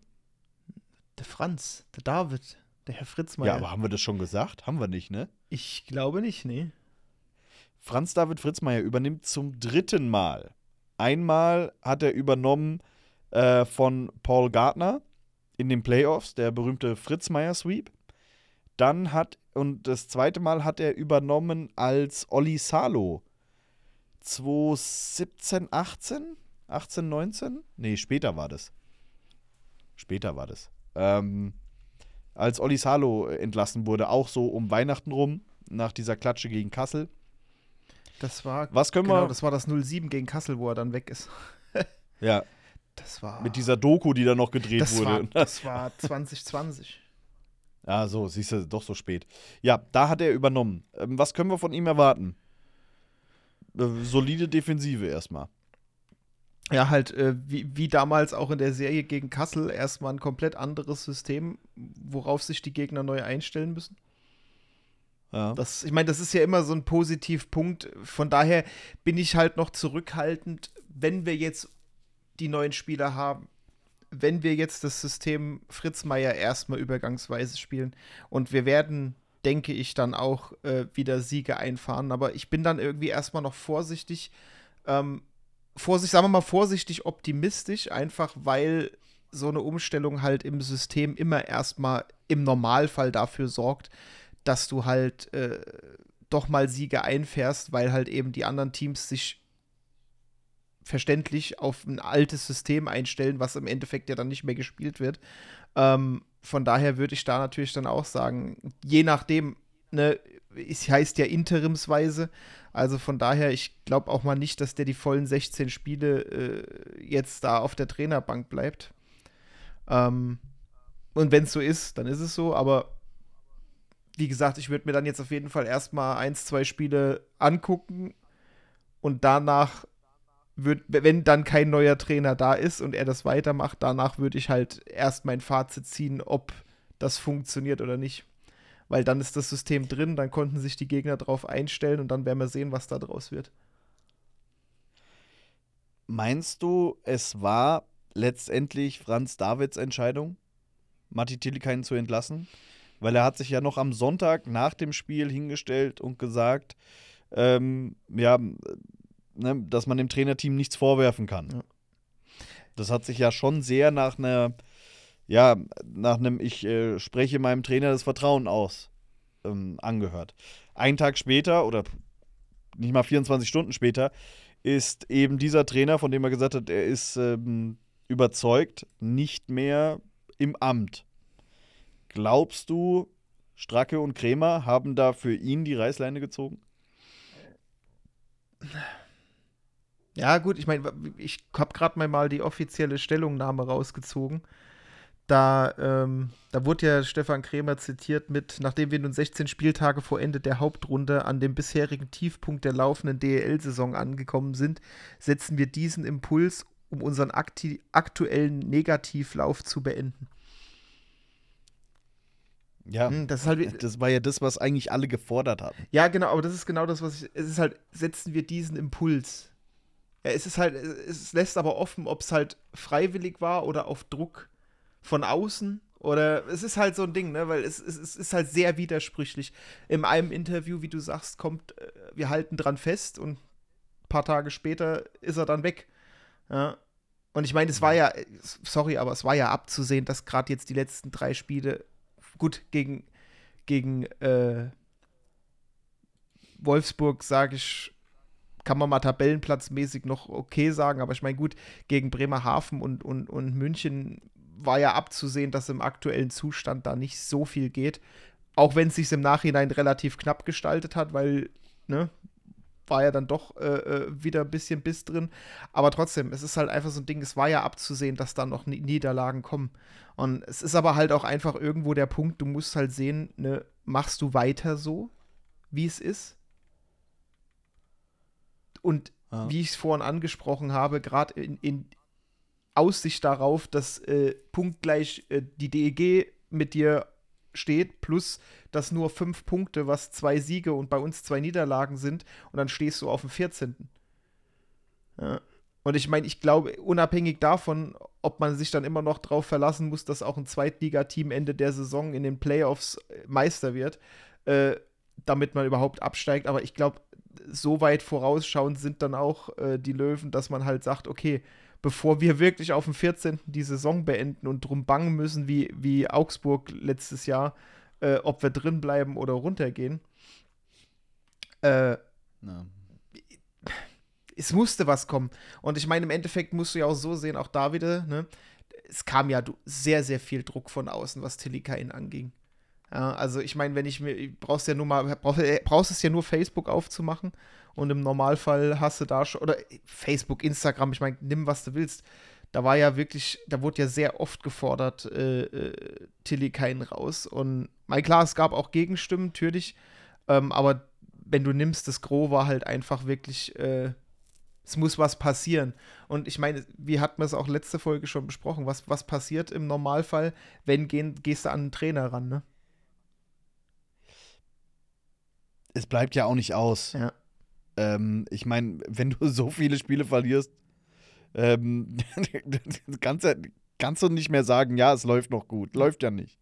Der Franz, der David, der Herr Fritzmeier. Ja, aber haben wir das schon gesagt? Haben wir nicht, ne? Ich glaube nicht, nee. Franz David Fritzmeier übernimmt zum dritten Mal. Einmal hat er übernommen äh, von Paul Gardner in den Playoffs, der berühmte Fritzmeier-Sweep. Dann hat, und das zweite Mal hat er übernommen als Olli Salo. 2017, 18? 18, 19? Nee, später war das. Später war das. Ähm, als Olli Salo entlassen wurde, auch so um Weihnachten rum, nach dieser Klatsche gegen Kassel. Das war, Was können genau, wir. das war das 07 gegen Kassel, wo er dann weg ist. ja, Das war. mit dieser Doku, die da noch gedreht das war, wurde. das war 2020. Ah, so, siehst du, doch so spät. Ja, da hat er übernommen. Ähm, was können wir von ihm erwarten? Äh, solide Defensive erstmal. Ja, halt, äh, wie, wie damals auch in der Serie gegen Kassel, erstmal ein komplett anderes System, worauf sich die Gegner neu einstellen müssen. Ja. Das, ich meine, das ist ja immer so ein Positivpunkt. Von daher bin ich halt noch zurückhaltend, wenn wir jetzt die neuen Spieler haben, wenn wir jetzt das System Fritz Meier erstmal übergangsweise spielen. Und wir werden, denke ich, dann auch äh, wieder Siege einfahren. Aber ich bin dann irgendwie erstmal noch vorsichtig. Ähm, vorsichtig, sagen wir mal vorsichtig optimistisch, einfach weil so eine Umstellung halt im System immer erstmal im Normalfall dafür sorgt, dass du halt äh, doch mal Siege einfährst, weil halt eben die anderen Teams sich verständlich auf ein altes System einstellen, was im Endeffekt ja dann nicht mehr gespielt wird. Ähm, von daher würde ich da natürlich dann auch sagen, je nachdem, ne, es heißt ja interimsweise, also von daher, ich glaube auch mal nicht, dass der die vollen 16 Spiele äh, jetzt da auf der Trainerbank bleibt. Ähm, und wenn es so ist, dann ist es so, aber wie gesagt, ich würde mir dann jetzt auf jeden Fall erstmal eins, zwei Spiele angucken und danach wird, wenn dann kein neuer Trainer da ist und er das weitermacht, danach würde ich halt erst mein Fazit ziehen, ob das funktioniert oder nicht. Weil dann ist das System drin, dann konnten sich die Gegner drauf einstellen und dann werden wir sehen, was da draus wird. Meinst du, es war letztendlich Franz Davids Entscheidung, Matti Tillikainen zu entlassen? Weil er hat sich ja noch am Sonntag nach dem Spiel hingestellt und gesagt, ähm, ja, ne, dass man dem Trainerteam nichts vorwerfen kann. Ja. Das hat sich ja schon sehr nach einer, ja, nach einem, ich äh, spreche meinem Trainer das Vertrauen aus, ähm, angehört. Einen Tag später oder nicht mal 24 Stunden später ist eben dieser Trainer, von dem er gesagt hat, er ist ähm, überzeugt, nicht mehr im Amt. Glaubst du, Stracke und Krämer haben da für ihn die Reißleine gezogen? Ja, gut, ich meine, ich habe gerade mal die offizielle Stellungnahme rausgezogen. Da, ähm, da wurde ja Stefan Krämer zitiert mit, nachdem wir nun 16 Spieltage vor Ende der Hauptrunde an dem bisherigen Tiefpunkt der laufenden DEL-Saison angekommen sind, setzen wir diesen Impuls, um unseren aktuellen Negativlauf zu beenden. Ja, Hm, das halt, das war ja das, was eigentlich alle gefordert hatten. Ja, genau, aber das ist genau das, was ich. Es ist halt, setzen wir diesen Impuls. Es ist halt, es lässt aber offen, ob es halt freiwillig war oder auf Druck von außen. Oder es ist halt so ein Ding, ne? Weil es, es, es ist halt sehr widersprüchlich. In einem Interview, wie du sagst, kommt, äh, wir halten dran fest und ein paar Tage später ist er dann weg. Ja. Und ich meine, es war ja, sorry, aber es war ja abzusehen, dass gerade jetzt die letzten drei Spiele, gut, gegen, gegen äh, Wolfsburg, sage ich, kann man mal tabellenplatzmäßig noch okay sagen, aber ich meine, gut, gegen Bremerhaven und, und, und München war ja abzusehen, dass im aktuellen Zustand da nicht so viel geht. Auch wenn es sich im Nachhinein relativ knapp gestaltet hat, weil, ne, war ja dann doch äh, äh, wieder ein bisschen Biss drin. Aber trotzdem, es ist halt einfach so ein Ding, es war ja abzusehen, dass da noch Niederlagen kommen. Und es ist aber halt auch einfach irgendwo der Punkt, du musst halt sehen, ne, machst du weiter so, wie es ist? Und ah. wie ich es vorhin angesprochen habe, gerade in, in, Aussicht darauf, dass äh, punktgleich äh, die DEG mit dir steht, plus dass nur fünf Punkte, was zwei Siege und bei uns zwei Niederlagen sind, und dann stehst du auf dem 14. Ja. Und ich meine, ich glaube, unabhängig davon, ob man sich dann immer noch darauf verlassen muss, dass auch ein Zweitligateam Ende der Saison in den Playoffs äh, Meister wird, äh, damit man überhaupt absteigt. Aber ich glaube, so weit vorausschauend sind dann auch äh, die Löwen, dass man halt sagt, okay, bevor wir wirklich auf dem 14. die Saison beenden und drum bangen müssen, wie, wie Augsburg letztes Jahr, äh, ob wir drin bleiben oder runtergehen. Äh, es musste was kommen. Und ich meine, im Endeffekt musst du ja auch so sehen, auch da wieder, ne? Es kam ja sehr, sehr viel Druck von außen, was Tilikain anging. Ja, also ich meine, wenn ich mir, brauchst ja nur mal, brauchst, brauchst es ja nur Facebook aufzumachen und im Normalfall hast du da schon, oder Facebook, Instagram, ich meine, nimm, was du willst. Da war ja wirklich, da wurde ja sehr oft gefordert, äh, äh, Tilly keinen raus. Und mein klar, es gab auch Gegenstimmen, natürlich. Ähm, aber wenn du nimmst, das Gros war halt einfach wirklich, äh, es muss was passieren. Und ich meine, wie hatten wir es auch letzte Folge schon besprochen, was, was passiert im Normalfall, wenn gehen, gehst du an einen Trainer ran, ne? Es bleibt ja auch nicht aus. Ja. Ähm, ich meine, wenn du so viele Spiele verlierst, ähm, kannst, kannst, du nicht mehr sagen, ja, es läuft noch gut. Läuft ja nicht.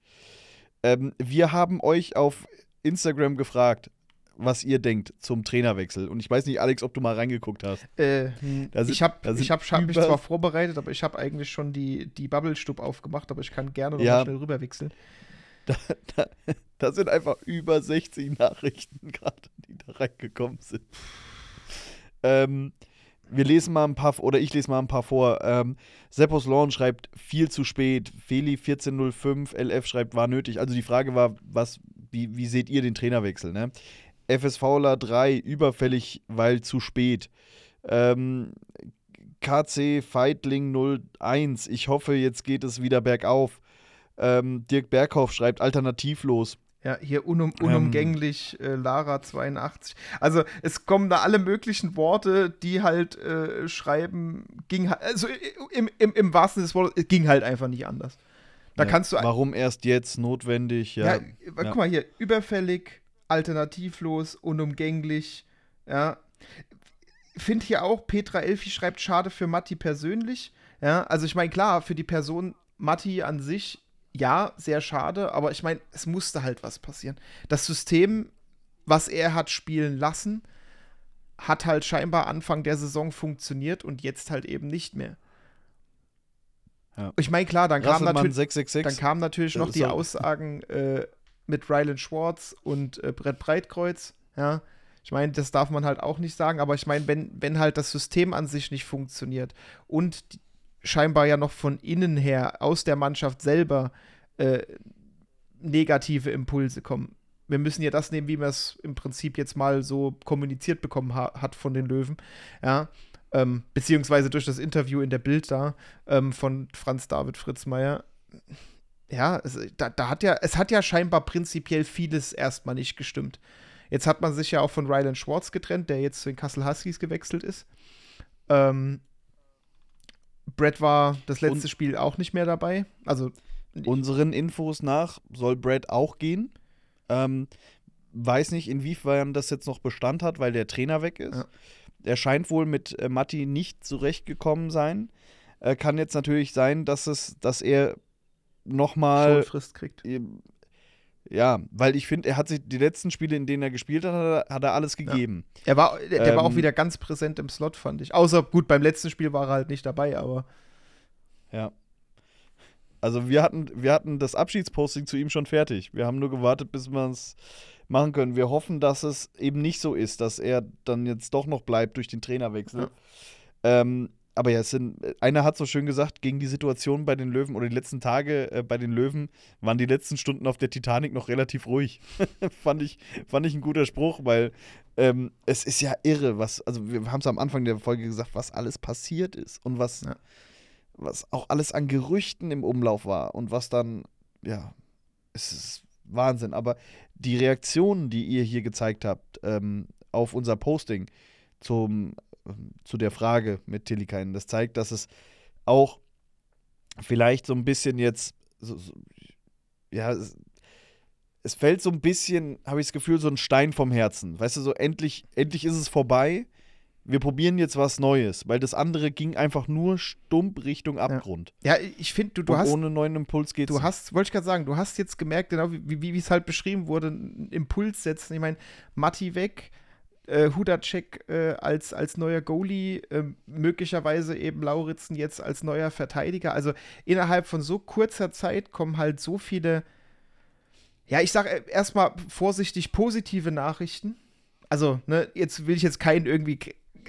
Ähm, wir haben euch auf Instagram gefragt, was ihr denkt zum Trainerwechsel. Und ich weiß nicht, Alex, ob du mal reingeguckt hast. Äh, sind, ich habe ich hab, hab mich zwar vorbereitet, aber ich habe eigentlich schon die, die Bubble-Stub aufgemacht, aber ich kann gerne noch ja. schnell rüberwechseln. Da, da, da, sind einfach über 60 Nachrichten gerade, die da reingekommen sind. Ähm, wir lesen mal ein paar, oder ich lese mal ein paar vor. Ähm, Seppos Lawn schreibt viel zu spät. Feli 1405, LF schreibt war nötig. Also die Frage war, was, wie, wie seht ihr den Trainerwechsel, ne? FSVler 3, überfällig, weil zu spät. Ähm, KC Feitling 01, ich hoffe, jetzt geht es wieder bergauf. Ähm, Dirk Berghoff schreibt alternativlos. Ja, hier unum, ähm. unumgänglich, ähm, äh, Lara 82. Also es kommen da alle möglichen Worte, die halt äh, schreiben, ging also im, im, im wahrsten Sinne des Wortes, ging halt einfach nicht anders. Da ja, kannst du. Warum erst jetzt notwendig? Ja, ja, ja. guck mal hier, überfällig, alternativlos, unumgänglich, ja. Finde hier auch, Petra Elfi schreibt, schade für Matti persönlich. Ja, also ich meine, klar, für die Person Matti an sich ja, sehr schade, aber ich meine, es musste halt was passieren. Das System, was er hat spielen lassen, hat halt scheinbar Anfang der Saison funktioniert und jetzt halt eben nicht mehr. Ja. Ich meine, klar, dann kam, natürlich, 666. dann kam natürlich noch die Aussagen äh, mit Ryland Schwartz und äh, Brett Breitkreuz. Ja, ich meine, das darf man halt auch nicht sagen, aber ich meine, wenn, wenn halt das System an sich nicht funktioniert und die, scheinbar ja noch von innen her, aus der Mannschaft selber, äh, negative Impulse kommen. Wir müssen ja das nehmen, wie man es im Prinzip jetzt mal so kommuniziert bekommen ha hat von den Löwen. Ja. Ähm, beziehungsweise durch das Interview in der Bild da ähm, von Franz David Fritzmeier. Ja, es, da, da hat ja, es hat ja scheinbar prinzipiell vieles erstmal nicht gestimmt. Jetzt hat man sich ja auch von Ryland Schwartz getrennt, der jetzt zu den Kassel Huskies gewechselt ist. Ähm, Brett war das letzte Und Spiel auch nicht mehr dabei. Also unseren Infos nach soll Brett auch gehen. Ähm, weiß nicht, inwiefern das jetzt noch Bestand hat, weil der Trainer weg ist. Ja. Der scheint wohl mit äh, Matti nicht zurechtgekommen sein. Äh, kann jetzt natürlich sein, dass es, dass er nochmal. Schonfrist kriegt. Ja, weil ich finde, er hat sich die letzten Spiele, in denen er gespielt hat, hat er, er alles gegeben. Er war, der, der war auch Ähm, wieder ganz präsent im Slot, fand ich. Außer, gut, beim letzten Spiel war er halt nicht dabei, aber Ja. Also wir hatten, wir hatten das Abschiedsposting zu ihm schon fertig. Wir haben nur gewartet, bis wir es machen können. Wir hoffen, dass es eben nicht so ist, dass er dann jetzt doch noch bleibt durch den Trainerwechsel. Ähm, aber ja, es sind, einer hat so schön gesagt, gegen die Situation bei den Löwen oder die letzten Tage äh, bei den Löwen waren die letzten Stunden auf der Titanic noch relativ ruhig. fand, ich, fand ich ein guter Spruch, weil ähm, es ist ja irre, was, also wir haben es am Anfang der Folge gesagt, was alles passiert ist und was, Ja. Was auch alles an Gerüchten im Umlauf war und was dann, ja, es ist Wahnsinn. Aber die Reaktionen, die ihr hier gezeigt habt ähm, auf unser Posting zum, ähm, zu der Frage mit Tillikainen, das zeigt, dass es auch vielleicht so ein bisschen jetzt, so, so, ja, es, es fällt so ein bisschen, habe ich das Gefühl, so ein Stein vom Herzen. Weißt du, so endlich, endlich ist es vorbei. Wir probieren jetzt was Neues, weil das andere ging einfach nur stumpf Richtung Abgrund. ja, ich finde, du, du Und hast. ohne neuen Impuls geht's Du hast, wollte ich gerade sagen, du hast jetzt gemerkt, genau wie es halt beschrieben wurde, einen Impuls setzen. Ich meine, Matti weg, äh, Hudacek äh, als, als neuer Goalie, äh, möglicherweise eben Lauritzen jetzt als neuer Verteidiger. Also innerhalb von so kurzer Zeit kommen halt so viele, ja, ich sage erstmal vorsichtig positive Nachrichten. Also, ne, jetzt will ich jetzt keinen irgendwie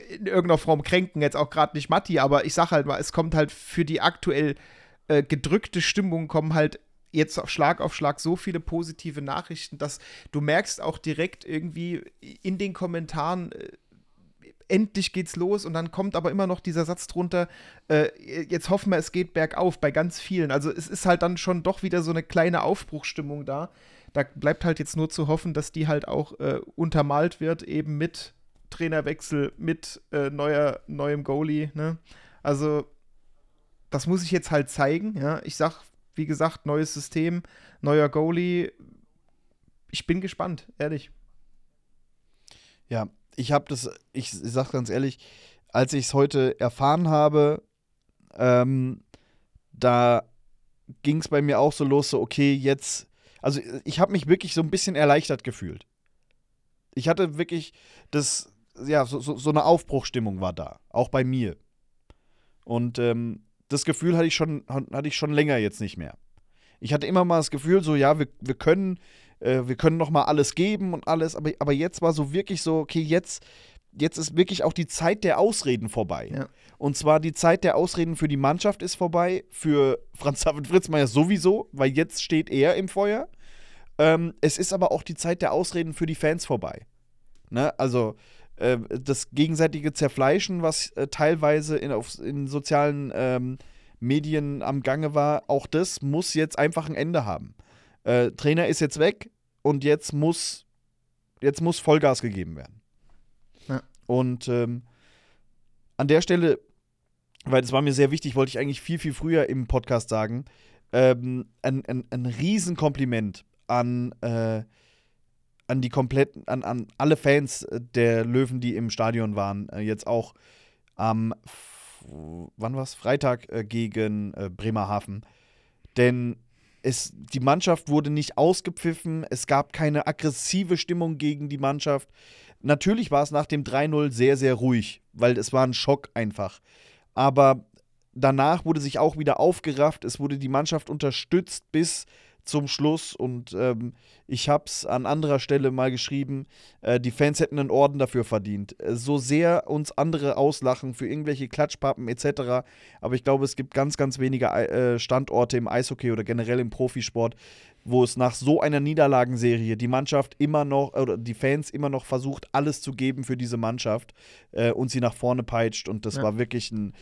in irgendeiner Form kränken, jetzt auch gerade nicht Matti, aber ich sag halt mal, es kommt halt für die aktuell äh, gedrückte Stimmung kommen halt jetzt auf Schlag auf Schlag so viele positive Nachrichten, dass du merkst auch direkt irgendwie in den Kommentaren, äh, endlich geht's los und dann kommt aber immer noch dieser Satz drunter, äh, jetzt hoffen wir, es geht bergauf bei ganz vielen. Also es ist halt dann schon doch wieder so eine kleine Aufbruchsstimmung da. Da bleibt halt jetzt nur zu hoffen, dass die halt auch äh, untermalt wird, eben mit Trainerwechsel, mit äh, neuer, neuem Goalie. Ne? Also das muss ich jetzt halt zeigen. Ja? Ich sag, wie gesagt, neues System, neuer Goalie. Ich bin gespannt, ehrlich. Ja, ich habe das, ich, ich sag ganz ehrlich, als ich es heute erfahren habe, ähm, da ging es bei mir auch so los, so okay, jetzt, also ich habe mich wirklich so ein bisschen erleichtert gefühlt. Ich hatte wirklich das, ja, so, so, so eine Aufbruchstimmung war da, auch bei mir. Und ähm, das Gefühl hatte ich schon, hatte ich schon länger jetzt nicht mehr. Ich hatte immer mal das Gefühl, so ja, wir, wir können, äh, wir können noch mal alles geben und alles, aber, aber jetzt war so wirklich so, okay, jetzt, jetzt ist wirklich auch die Zeit der Ausreden vorbei. Ja. Und zwar die Zeit der Ausreden für die Mannschaft ist vorbei, für Franz David Fritzmeier sowieso, weil jetzt steht er im Feuer. Ähm, es ist aber auch die Zeit der Ausreden für die Fans vorbei. Ne? Also äh, das gegenseitige Zerfleischen, was äh, teilweise in, auf, in sozialen ähm, Medien am Gange war, auch das muss jetzt einfach ein Ende haben. Äh, Trainer ist jetzt weg und jetzt muss, jetzt muss Vollgas gegeben werden. Ja. Und ähm, an der Stelle, weil das war mir sehr wichtig, wollte ich eigentlich viel, viel früher im Podcast sagen, ähm, ein, ein, ein Riesenkompliment an, äh, an die kompletten, an, an alle Fans äh, der Löwen, die im Stadion waren. Äh, jetzt auch am, wann war's? Freitag äh, gegen Bremerhaven. Denn es, die Mannschaft wurde nicht ausgepfiffen, es gab keine aggressive Stimmung gegen die Mannschaft. Natürlich war es nach dem 3-0 sehr, sehr ruhig, weil es war ein Schock einfach. Aber danach wurde sich auch wieder aufgerafft, es wurde die Mannschaft unterstützt bis zum Schluss und ähm, ich habe es an anderer Stelle mal geschrieben, äh, die Fans hätten einen Orden dafür verdient. Äh, so sehr uns andere auslachen für irgendwelche Klatschpappen etc., aber ich glaube, es gibt ganz, ganz wenige äh, Standorte im Eishockey oder generell im Profisport, wo es nach so einer Niederlagenserie die Mannschaft immer noch, oder die Fans immer noch versucht, alles zu geben für diese Mannschaft äh, und sie nach vorne peitscht und das Ja. war wirklich ein,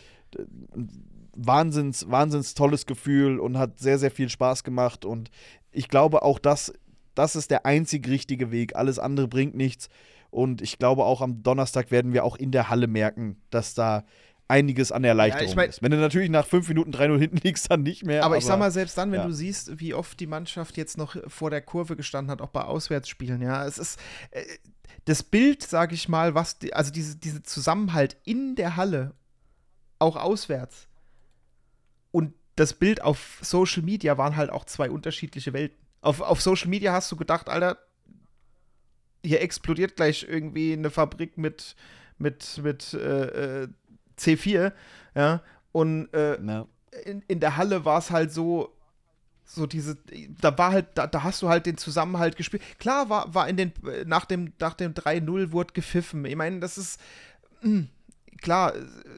ein wahnsinns, wahnsinns tolles Gefühl und hat sehr, sehr viel Spaß gemacht. Und ich glaube auch, das, das ist der einzig richtige Weg. Alles andere bringt nichts. Und ich glaube auch am Donnerstag werden wir auch in der Halle merken, dass da einiges an Erleichterung Ja, ich mein- ist. Wenn du natürlich nach fünf Minuten 3-0 hinten liegst, dann nicht mehr. Aber, ich sag mal, selbst dann, wenn ja. du siehst, wie oft die Mannschaft jetzt noch vor der Kurve gestanden hat, auch bei Auswärtsspielen, ja, es ist äh, das Bild, sag ich mal, was, also diese, diese Zusammenhalt in der Halle, auch auswärts, das Bild auf Social Media waren halt auch zwei unterschiedliche Welten. Auf, auf Social Media hast du gedacht, Alter, hier explodiert gleich irgendwie eine Fabrik mit, mit, mit äh, äh, C4, ja, und äh, Ja. in, in der Halle war es halt so, so diese, da war halt, da, da hast du halt den Zusammenhalt gespielt. Klar war, war in den, nach dem, nach dem 3-0 wurde gepfiffen. Ich meine, das ist, mh, klar,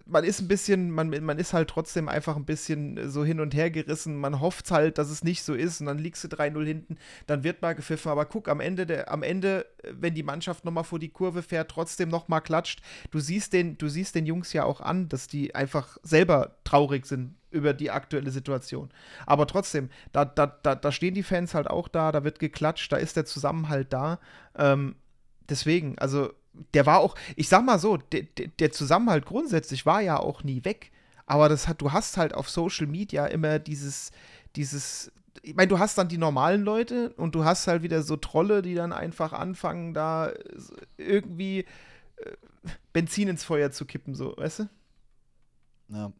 man ist ein bisschen, man, man ist halt trotzdem einfach ein bisschen so hin und her gerissen. Man hofft halt, dass es nicht so ist und dann liegst du 3-0 hinten, dann wird mal gepfiffen. Aber guck, am Ende, der, am Ende, wenn die Mannschaft nochmal vor die Kurve fährt, trotzdem nochmal klatscht, du siehst, den, du siehst den Jungs ja auch an, dass die einfach selber traurig sind über die aktuelle Situation. Aber trotzdem, da, da, da, da stehen die Fans halt auch da, da wird geklatscht, da ist der Zusammenhalt da. Ähm, deswegen, also der war auch, ich sag mal so, der, der- Zusammenhalt grundsätzlich war ja auch nie weg. Aber das hat, du hast halt auf Social Media immer dieses, dieses, ich meine, du hast dann die normalen Leute und du hast halt wieder so Trolle, die dann einfach anfangen, da irgendwie äh, Benzin ins Feuer zu kippen, so, weißt du? Ja.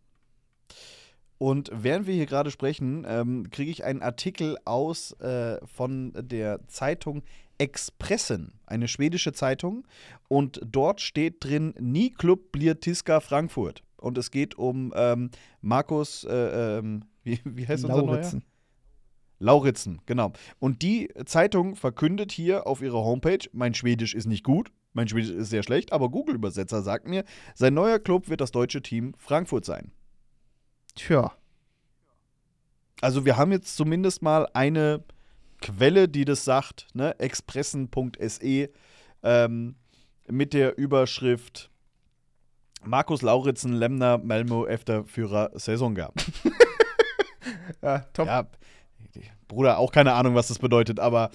Und während wir hier gerade sprechen, ähm, kriege ich einen Artikel aus äh, von der Zeitung Expressen, eine schwedische Zeitung. Und dort steht drin, Nie Club Tiska Frankfurt. Und es geht um ähm, Markus, äh, ähm, wie, wie heißt unser neuer? Lauritzen. Lauritzen, genau. Und die Zeitung verkündet hier auf ihrer Homepage, mein Schwedisch ist nicht gut, mein Schwedisch ist sehr schlecht, aber Google-Übersetzer sagt mir, sein neuer Club wird das deutsche Team Frankfurt sein. Tja. Also wir haben jetzt zumindest mal eine Quelle, die das sagt, ne? expressen.se ähm, mit der Überschrift Markus Lauritzen, Lemner, Malmo, efter Führer, Saisongar. Ja, top. Ja, Bruder, auch keine Ahnung, was das bedeutet, aber,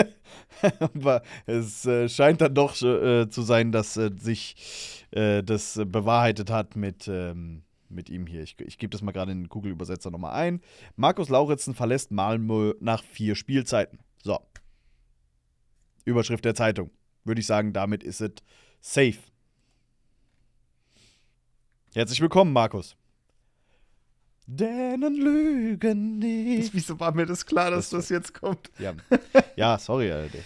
aber es äh, scheint dann doch äh, zu sein, dass äh, sich äh, das bewahrheitet hat mit, ähm, mit ihm hier. Ich, ich gebe das mal gerade in den Google-Übersetzer nochmal ein. Markus Lauritzen verlässt Malmö nach vier Spielzeiten. So. Überschrift der Zeitung. Würde ich sagen, damit ist es safe. Herzlich willkommen, Markus. Dänen lügen nicht. Wieso war mir das klar, dass Das- das, jetzt kommt? Ja, ja sorry, Alter.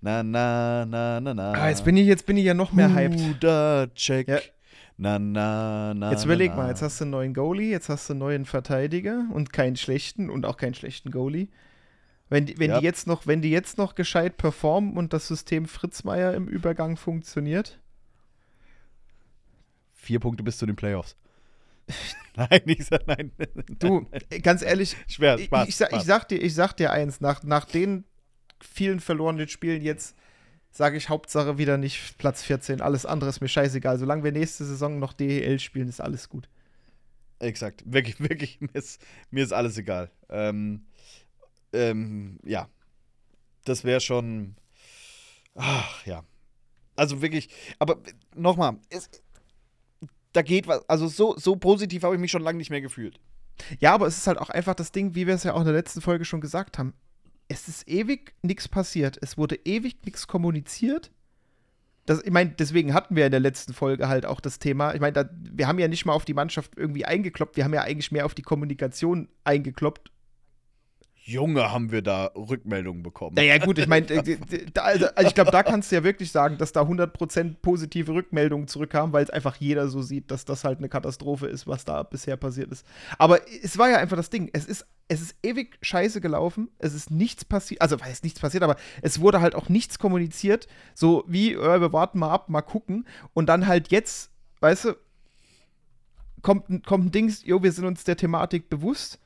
Na, na, na, na, na. Ah, jetzt bin ich, jetzt bin ich ja noch mehr hyped. Guter Check. Ja. Na, na, na. Jetzt überleg na, mal, na. jetzt hast du einen neuen Goalie, jetzt hast du einen neuen Verteidiger und keinen schlechten und auch keinen schlechten Goalie. Wenn die, wenn Ja. die jetzt noch, wenn die jetzt noch gescheit performen und das System Fritzmeier im Übergang funktioniert, Vier Punkte bis zu den Playoffs. nein, ich sag nein. du, ganz ehrlich, Schwer, ich, Spaß. ich, sag, ich, Spaß. sag dir, ich sag dir eins, nach, nach den vielen verlorenen Spielen jetzt sage ich Hauptsache wieder nicht Platz 14, alles andere ist mir scheißegal. Solange wir nächste Saison noch DEL spielen, ist alles gut. Exakt. Wirklich, wirklich, mir ist, mir ist alles egal. Ähm, ähm, ja. Das wäre schon. Ach, ja. Also wirklich, aber nochmal, da geht was. Also so, so positiv habe ich mich schon lange nicht mehr gefühlt. Ja, aber es ist halt auch einfach das Ding, wie wir es ja auch in der letzten Folge schon gesagt haben. Es ist ewig nichts passiert. Es wurde ewig nichts kommuniziert. Das, ich meine, deswegen hatten wir in der letzten Folge halt auch das Thema. Ich meine, wir haben ja nicht mal auf die Mannschaft irgendwie eingekloppt, wir haben ja eigentlich mehr auf die Kommunikation eingekloppt. Junge, haben wir da Rückmeldungen bekommen. Naja, gut, ich meine, äh, also, also ich glaube, da kannst du ja wirklich sagen, dass da 100% positive Rückmeldungen zurückkamen, weil es einfach jeder so sieht, dass das halt eine Katastrophe ist, was da bisher passiert ist. Aber es war ja einfach das Ding. Es ist, es ist ewig scheiße gelaufen. Es ist nichts passiert. Also, weiß nichts passiert, aber es wurde halt auch nichts kommuniziert. So wie, äh, wir warten mal ab, mal gucken. Und dann halt jetzt, weißt du, kommt, ein- kommt ein Dings, jo, wir sind uns der Thematik bewusst.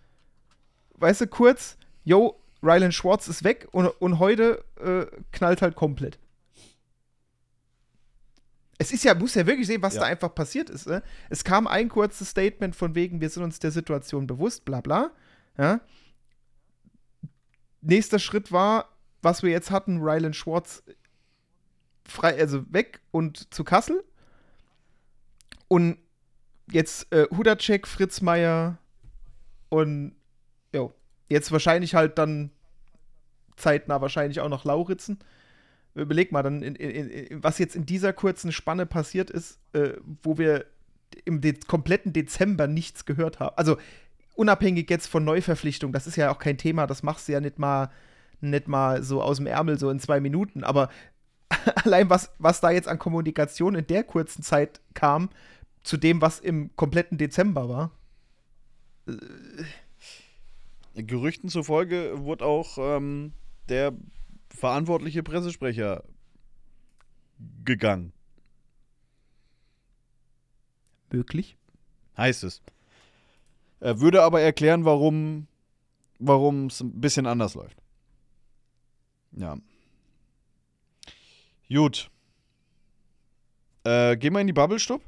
Weißt du, kurz, jo, Rylan Schwartz ist weg und, und heute äh, knallt halt komplett. Es ist ja, muss ja wirklich sehen, was Ja. da einfach passiert ist. Ne? Es kam ein kurzes Statement von wegen, wir sind uns der Situation bewusst, bla bla. Ja. Nächster Schritt war, was wir jetzt hatten, Rylan Schwartz frei, also weg und zu Kassel. Und jetzt äh, Hudacek, Fritz Meier und jetzt wahrscheinlich halt dann zeitnah wahrscheinlich auch noch Lauritzen. Überleg mal, dann, in, in, in, was jetzt in dieser kurzen Spanne passiert ist, äh, wo wir im de kompletten Dezember nichts gehört haben. Also unabhängig jetzt von Neuverpflichtung, das ist ja auch kein Thema, das machst du ja nicht mal, nicht mal so aus dem Ärmel, so in zwei Minuten. Aber allein was, was da jetzt an Kommunikation in der kurzen Zeit kam, zu dem, was im kompletten Dezember war. Äh. Gerüchten zufolge wurde auch ähm, der verantwortliche Pressesprecher gegangen. Möglich. Heißt es. Er würde aber erklären, warum es ein bisschen anders läuft. Ja. Gut. Äh, gehen wir in die Bubble-Stub?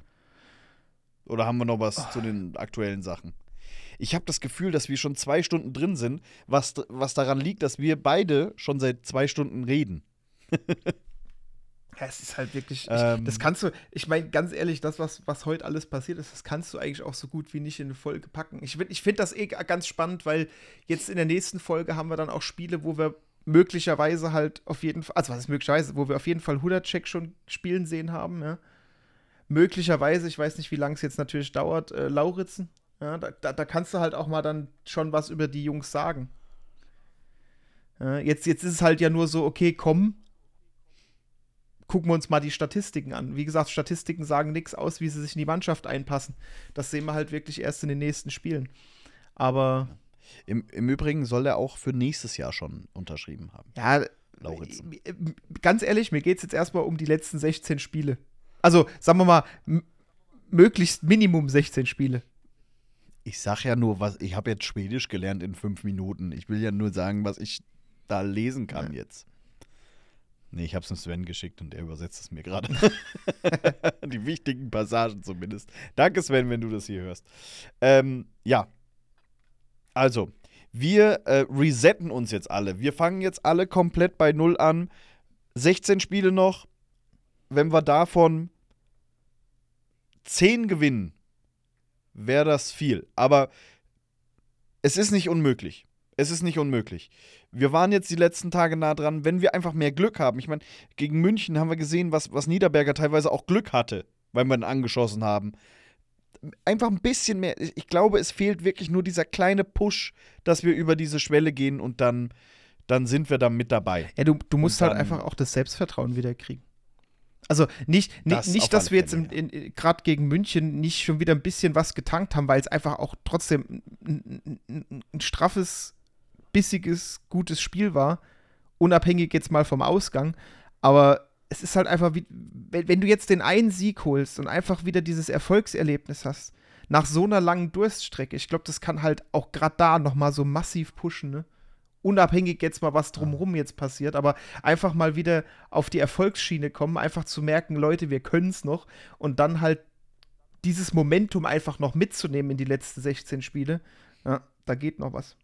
Oder haben wir noch was oh. zu den aktuellen Sachen? Ich habe das Gefühl, dass wir schon zwei Stunden drin sind, was, was daran liegt, dass wir beide schon seit zwei Stunden reden. Ja, es ist halt wirklich, ähm, ich, das kannst du, ich meine, ganz ehrlich, das, was, was heute alles passiert ist, das kannst du eigentlich auch so gut wie nicht in eine Folge packen. Ich, ich finde das eh ganz spannend, weil jetzt in der nächsten Folge haben wir dann auch Spiele, wo wir möglicherweise halt auf jeden Fall, also was ist möglicherweise, wo wir auf jeden Fall Hudacek schon spielen sehen haben, ja. Möglicherweise, ich weiß nicht, wie lange es jetzt natürlich dauert, äh, Lauritzen, ja, da, da, da, kannst du halt auch mal dann schon was über die Jungs sagen. Ja, jetzt, jetzt ist es halt ja nur so, okay, komm, gucken wir uns mal die Statistiken an. Wie gesagt, Statistiken sagen nichts aus, wie sie sich in die Mannschaft einpassen. Das sehen wir halt wirklich erst in den nächsten Spielen. Aber. Im, Im Übrigen soll er auch für nächstes Jahr schon unterschrieben haben. Ja, Lauritzen. ganz ehrlich, mir geht es jetzt erstmal um die letzten 16 Spiele. Also, sagen wir mal, möglichst Minimum 16 Spiele. Ich sag ja nur, was ich habe jetzt Schwedisch gelernt in fünf Minuten. Ich will ja nur sagen, was ich da lesen kann ja. jetzt. Nee, ich habe es dem Sven geschickt und er übersetzt es mir gerade. Die wichtigen Passagen zumindest. Danke, Sven, wenn du das hier hörst. Ähm, ja. Also, wir äh, resetten uns jetzt alle. Wir fangen jetzt alle komplett bei Null an. 16 Spiele noch. Wenn wir davon 10 gewinnen, wäre das viel. Aber es ist nicht unmöglich. Es ist nicht unmöglich. Wir waren jetzt die letzten Tage nah dran, wenn wir einfach mehr Glück haben. Ich meine, gegen München haben wir gesehen, was, was Niederberger teilweise auch Glück hatte, weil wir ihn angeschossen haben. Einfach ein bisschen mehr. Ich glaube, es fehlt wirklich nur dieser kleine Push, dass wir über diese Schwelle gehen und dann, dann sind wir da mit dabei. Ja, du, du musst halt einfach auch das Selbstvertrauen wieder kriegen. Also nicht, das nicht, dass wir jetzt gerade gegen München nicht schon wieder ein bisschen was getankt haben, weil es einfach auch trotzdem ein, ein, ein, straffes, bissiges, gutes Spiel war, unabhängig jetzt mal vom Ausgang. Aber es ist halt einfach, wie, wenn, wenn du jetzt den einen Sieg holst und einfach wieder dieses Erfolgserlebnis hast, nach so einer langen Durststrecke, ich glaube, das kann halt auch gerade da nochmal so massiv pushen, ne? Unabhängig jetzt mal, was drumherum jetzt passiert, aber einfach mal wieder auf die Erfolgsschiene kommen, einfach zu merken, Leute, wir können es noch und dann halt dieses Momentum einfach noch mitzunehmen in die letzten 16 Spiele. Ja, da geht noch was.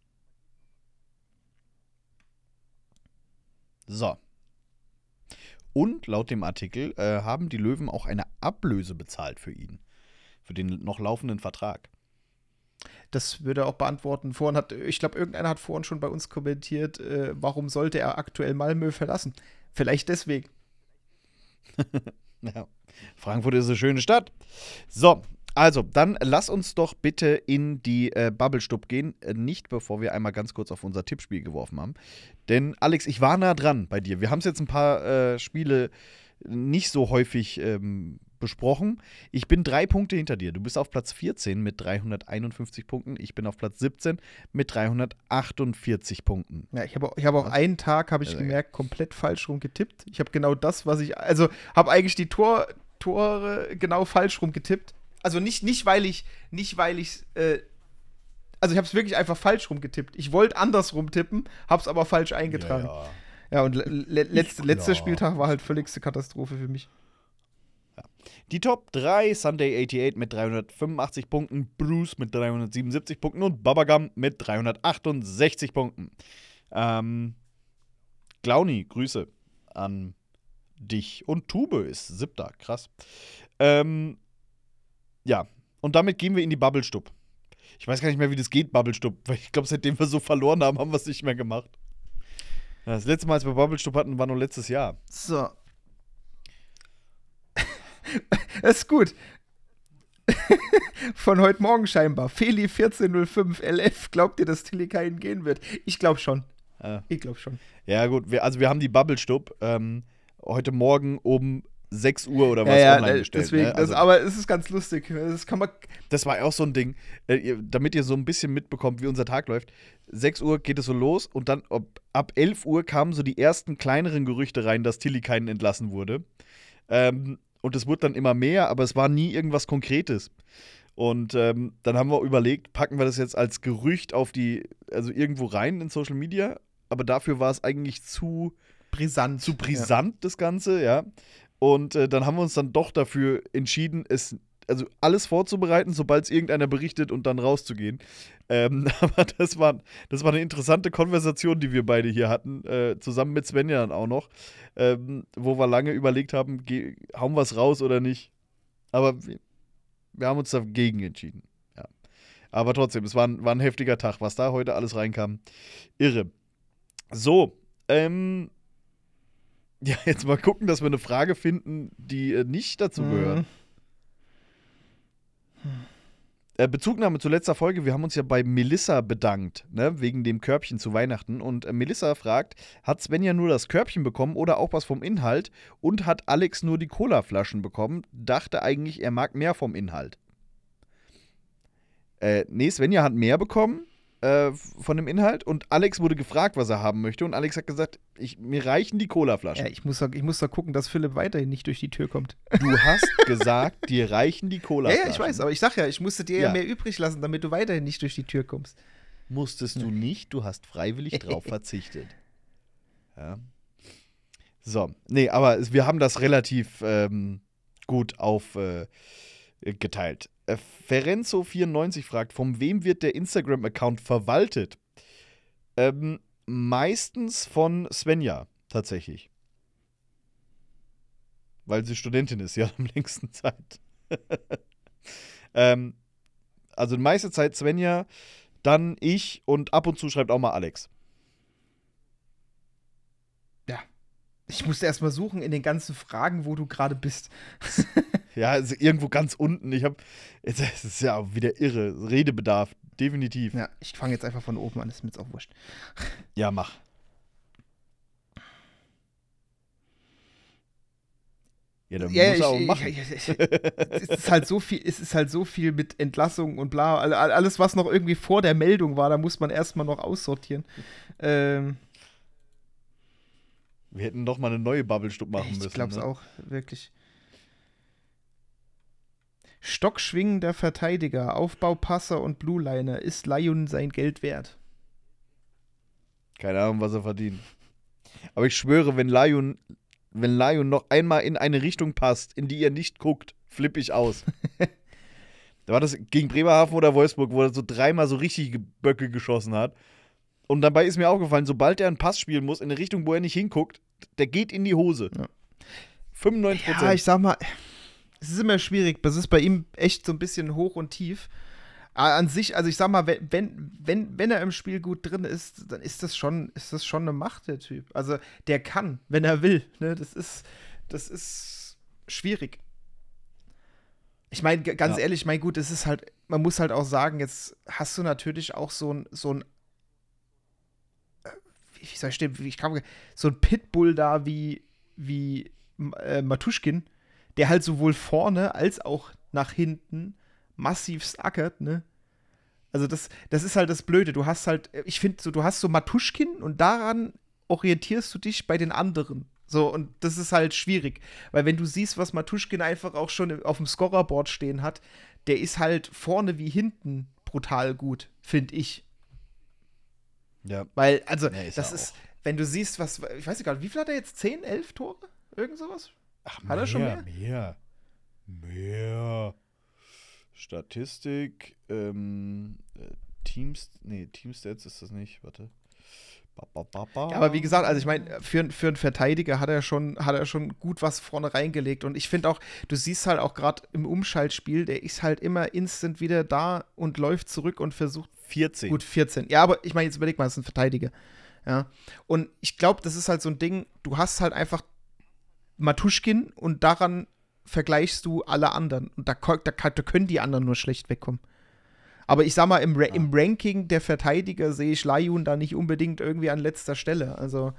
So. Und laut dem Artikel äh, haben die Löwen auch eine Ablöse bezahlt für ihn. Für den noch laufenden Vertrag. Das würde er auch beantworten. Vorhin hat, ich glaube, irgendeiner hat vorhin schon bei uns kommentiert, äh, warum sollte er aktuell Malmö verlassen? Vielleicht deswegen. ja. Frankfurt ist eine schöne Stadt. So, also, dann lass uns doch bitte in die äh, Bubble-Stub gehen. Äh, nicht bevor wir einmal ganz kurz auf unser Tippspiel geworfen haben. Denn, Alex, ich war nah dran bei dir. Wir haben es jetzt ein paar äh, Spiele nicht so häufig ähm, besprochen. Ich bin drei Punkte hinter dir. Du bist auf Platz 14 mit 351 Punkten. Ich bin auf Platz 17 mit 348 Punkten. Ja, ich habe ich hab auch was? einen Tag, habe ich also, gemerkt, komplett falsch rum getippt. Ich habe genau das, was ich, also habe eigentlich die Tor, Tore genau falsch rum getippt. Also nicht, nicht weil ich, nicht weil ich, äh, also ich habe es wirklich einfach falsch rum getippt. Ich wollte andersrum tippen, habe es aber falsch eingetragen. Ja, ja. ja und le letzte, letzter Spieltag war halt völligste Katastrophe für mich. Die Top 3, Sunday 88 mit 385 Punkten, Bruce mit 377 Punkten und Babagam mit 368 Punkten. Ähm, Glauni, Grüße an dich. Und Tube ist siebter, krass. Ähm, ja, und damit gehen wir in die Bubble-Stub. Ich weiß gar nicht mehr, wie das geht, Bubble-Stub, weil ich glaube, seitdem wir so verloren haben, haben wir es nicht mehr gemacht. Das letzte Mal, als wir Bubble-Stub hatten, war noch letztes Jahr. So. Das ist gut. Von heute Morgen scheinbar. Feli 1405 LF. Glaubt ihr, dass Tilly keinen gehen wird? Ich glaube schon. Ja. Ich glaube schon. Ja, gut, wir, also wir haben die Bubble-Stub ähm, heute Morgen um 6 Uhr oder was ja, ja, online äh, gestellt. deswegen, ne? also, das, aber es ist ganz lustig. Das kann man. Das war auch so ein Ding, äh, damit ihr so ein bisschen mitbekommt, wie unser Tag läuft. 6 Uhr geht es so los und dann ab 11 Uhr kamen so die ersten kleineren Gerüchte rein, dass Tilly keinen entlassen wurde. Ähm, und es wurde dann immer mehr, aber es war nie irgendwas Konkretes. Und ähm, dann haben wir überlegt, packen wir das jetzt als Gerücht auf die, also irgendwo rein in Social Media, aber dafür war es eigentlich zu, Brisant. zu brisant, das Ganze, ja. Und äh, dann haben wir uns dann doch dafür entschieden, es, also alles vorzubereiten, sobald es irgendeiner berichtet und dann rauszugehen. Ähm, aber das war, das war eine interessante Konversation, die wir beide hier hatten, äh, zusammen mit Svenja dann auch noch, ähm, wo wir lange überlegt haben, geh, hauen wir es raus oder nicht. Aber wir, wir haben uns dagegen entschieden. Ja. Aber trotzdem, es war ein, war ein heftiger Tag, was da heute alles reinkam. Irre. So, ähm, ja, jetzt mal gucken, dass wir eine Frage finden, die äh, nicht dazu gehört. Mhm. Äh, Bezugnahme zu letzter Folge, wir haben uns ja bei Melissa bedankt, ne, wegen dem Körbchen zu Weihnachten. Und äh, Melissa fragt, hat Svenja nur das Körbchen bekommen oder auch was vom Inhalt? Und hat Alex nur die Colaflaschen bekommen? Dachte eigentlich, er mag mehr vom Inhalt. Äh, nee, Svenja hat mehr bekommen äh, von dem Inhalt und Alex wurde gefragt, was er haben möchte. Und Alex hat gesagt, ich, mir reichen die Colaflaschen. Ja, ich muss, da, ich muss da gucken, dass Philipp weiterhin nicht durch die Tür kommt. Du hast gesagt, dir reichen die Ja, Colaflaschen. ja, ich weiß, aber ich sag ja, ich musste dir ja. Ja. mehr übrig lassen, damit du weiterhin nicht durch die Tür kommst. Musstest du nicht, du hast freiwillig drauf verzichtet. Ja. So, nee, aber wir haben das relativ ähm, gut aufgeteilt. Äh, geteilt. Äh, Ferenzo94 fragt, von wem wird der Instagram-Account verwaltet? Ähm, meistens von Svenja, tatsächlich. Weil sie Studentin ist, ja, am längsten Zeit. ähm, also meiste Zeit Svenja, dann ich und ab und zu schreibt auch mal Alex. Ich musste erst mal suchen in den ganzen Fragen, wo du gerade bist. Ja, also irgendwo ganz unten. Ich habe, es ist ja wieder irre. Redebedarf, definitiv. Ja, Ja, ich fange jetzt einfach von oben an, ist mir jetzt auch wurscht. mach. Ja, dann Ja, muss ich, er auch machen. ich, ich, es ist halt so viel, es ist halt so viel mit Entlassung und bla, all- all- alles was noch irgendwie vor der Meldung war, da muss man erstmal noch aussortieren. Ähm, Wir hätten doch mal eine neue Bubble-Stub machen müssen. ich glaub's ne? auch, wirklich. Stockschwingender Verteidiger, Aufbaupasser und Blue Liner. Ist Lion sein Geld wert? Keine Ahnung, was er verdient. Aber ich schwöre, wenn Lion, wenn Lion noch einmal in eine Richtung passt, in die ihr nicht guckt, flippe ich aus. da war das gegen Bremerhaven oder Wolfsburg, wo er so dreimal so richtige Böcke geschossen hat. Und dabei ist mir aufgefallen, sobald er einen Pass spielen muss, in eine Richtung, wo er nicht hinguckt, der geht in die Hose. Ja. 95% Ja, Prozent. ich sag mal, es ist immer schwierig. Das ist bei ihm echt so ein bisschen hoch und tief. Aber an sich, also ich sag mal, wenn, wenn, wenn, wenn er im Spiel gut drin ist, dann ist das schon, ist das schon eine Macht, der Typ. Also der kann, wenn er will. Ne? Das ist, das ist schwierig. Ich meine, ganz Ja. ehrlich, ich meine, gut, es ist halt, man muss halt auch sagen, jetzt hast du natürlich auch so ein, so ein, wie soll ich stehen, wie ich kann, so ein Pitbull da wie, wie äh, Matuschkin, der halt sowohl vorne als auch nach hinten massiv ackert, ne? Also das, das ist halt das Blöde. Du hast halt, ich finde so, du hast so Matuschkin und daran orientierst du dich bei den anderen. So, und das ist halt schwierig. Weil wenn du siehst, was Matuschkin einfach auch schon auf dem Scorerboard stehen hat, der ist halt vorne wie hinten brutal gut, finde ich. Ja. Weil, also, Ja, ist das ist, wenn du siehst, was, ich weiß nicht gerade, wie viel hat er jetzt? 10, 11 Tore? Irgend sowas? Ach, Hat er schon mehr? Mehr. Mehr. Statistik, ähm, äh, Teams, nee, Teamstats ist das nicht, warte. Ja, aber wie gesagt, also ich meine, für, für einen Verteidiger hat er schon, hat er schon gut was vorne reingelegt. Und ich finde auch, du siehst halt auch gerade im Umschaltspiel, der ist halt immer instant wieder da und läuft zurück und versucht 14. Gut, 14. Ja, aber ich meine, jetzt überleg mal, das ist ein Verteidiger. Ja. Und ich glaube, das ist halt so ein Ding, du hast halt einfach Matuschkin und daran vergleichst du alle anderen. Und da, da, da können die anderen nur schlecht wegkommen. Aber ich sag mal, im, Ra im Ranking der Verteidiger sehe ich Layun da nicht unbedingt irgendwie an letzter Stelle. Also,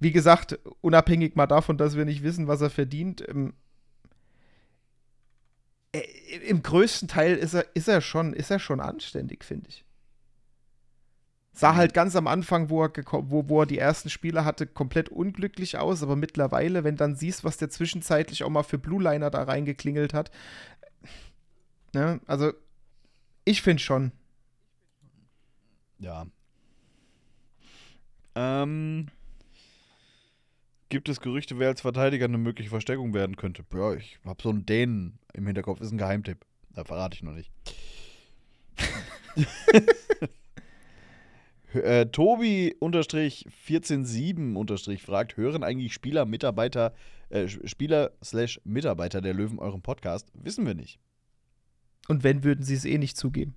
wie gesagt, unabhängig mal davon, dass wir nicht wissen, was er verdient, ähm, äh, im größten Teil ist er, ist er schon, ist er schon anständig, finde ich. Sah halt ganz am Anfang, wo er, wo, wo er die ersten Spiele hatte, komplett unglücklich aus, aber mittlerweile, wenn dann siehst, was der zwischenzeitlich auch mal für Blue Liner da reingeklingelt hat, ne, also ich finde schon. Ja. Ähm, gibt es Gerüchte, wer als Verteidiger eine mögliche Verstärkung werden könnte? Ja, ich habe so einen Dänen im Hinterkopf, ist ein Geheimtipp. Da verrate ich noch nicht. äh, Tobi unterstrich 147 unterstrich fragt, hören eigentlich Spieler, Mitarbeiter, äh, Spieler slash Mitarbeiter der Löwen euren Podcast? Wissen wir nicht. Und wenn, würden sie es eh nicht zugeben.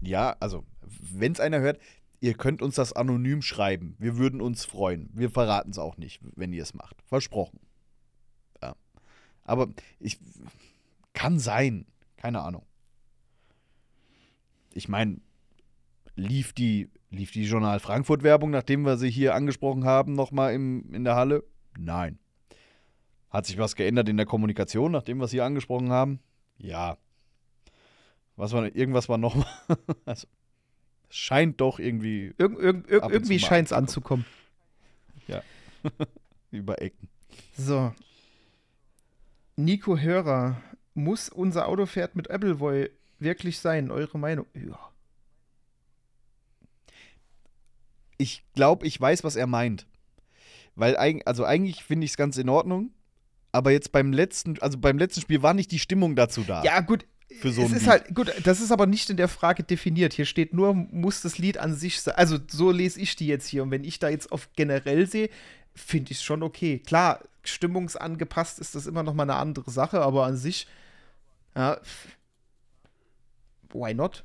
Ja, also, wenn es einer hört, ihr könnt uns das anonym schreiben. Wir würden uns freuen. Wir verraten es auch nicht, wenn ihr es macht. Versprochen. Ja. Aber ich. Kann sein. Keine Ahnung. Ich meine, lief die, lief die Journal Frankfurt-Werbung, nachdem wir sie hier angesprochen haben, nochmal in der Halle? Nein. Hat sich was geändert in der Kommunikation, nachdem wir es hier angesprochen haben? Ja. Was war, irgendwas war nochmal. also, es scheint doch irgendwie Irg irg irg irgendwie scheint es anzukommen. über Ecken. So. Nico Hörer, muss unser Autopferd mit Appleboy wirklich sein? Eure Meinung? Ja. Ich glaube, ich weiß, was er meint. Weil also eigentlich finde ich es ganz in Ordnung. Aber jetzt beim letzten, also beim letzten Spiel war nicht die Stimmung dazu da. Ja, gut. Für so es ein ist Lied. halt, gut, das ist aber nicht in der Frage definiert. Hier steht nur, muss das Lied an sich sein. Also, so lese ich die jetzt hier. Und wenn ich da jetzt auf generell sehe, finde ich es schon okay. Klar, stimmungsangepasst ist das immer noch mal eine andere Sache, aber an sich, ja, why not?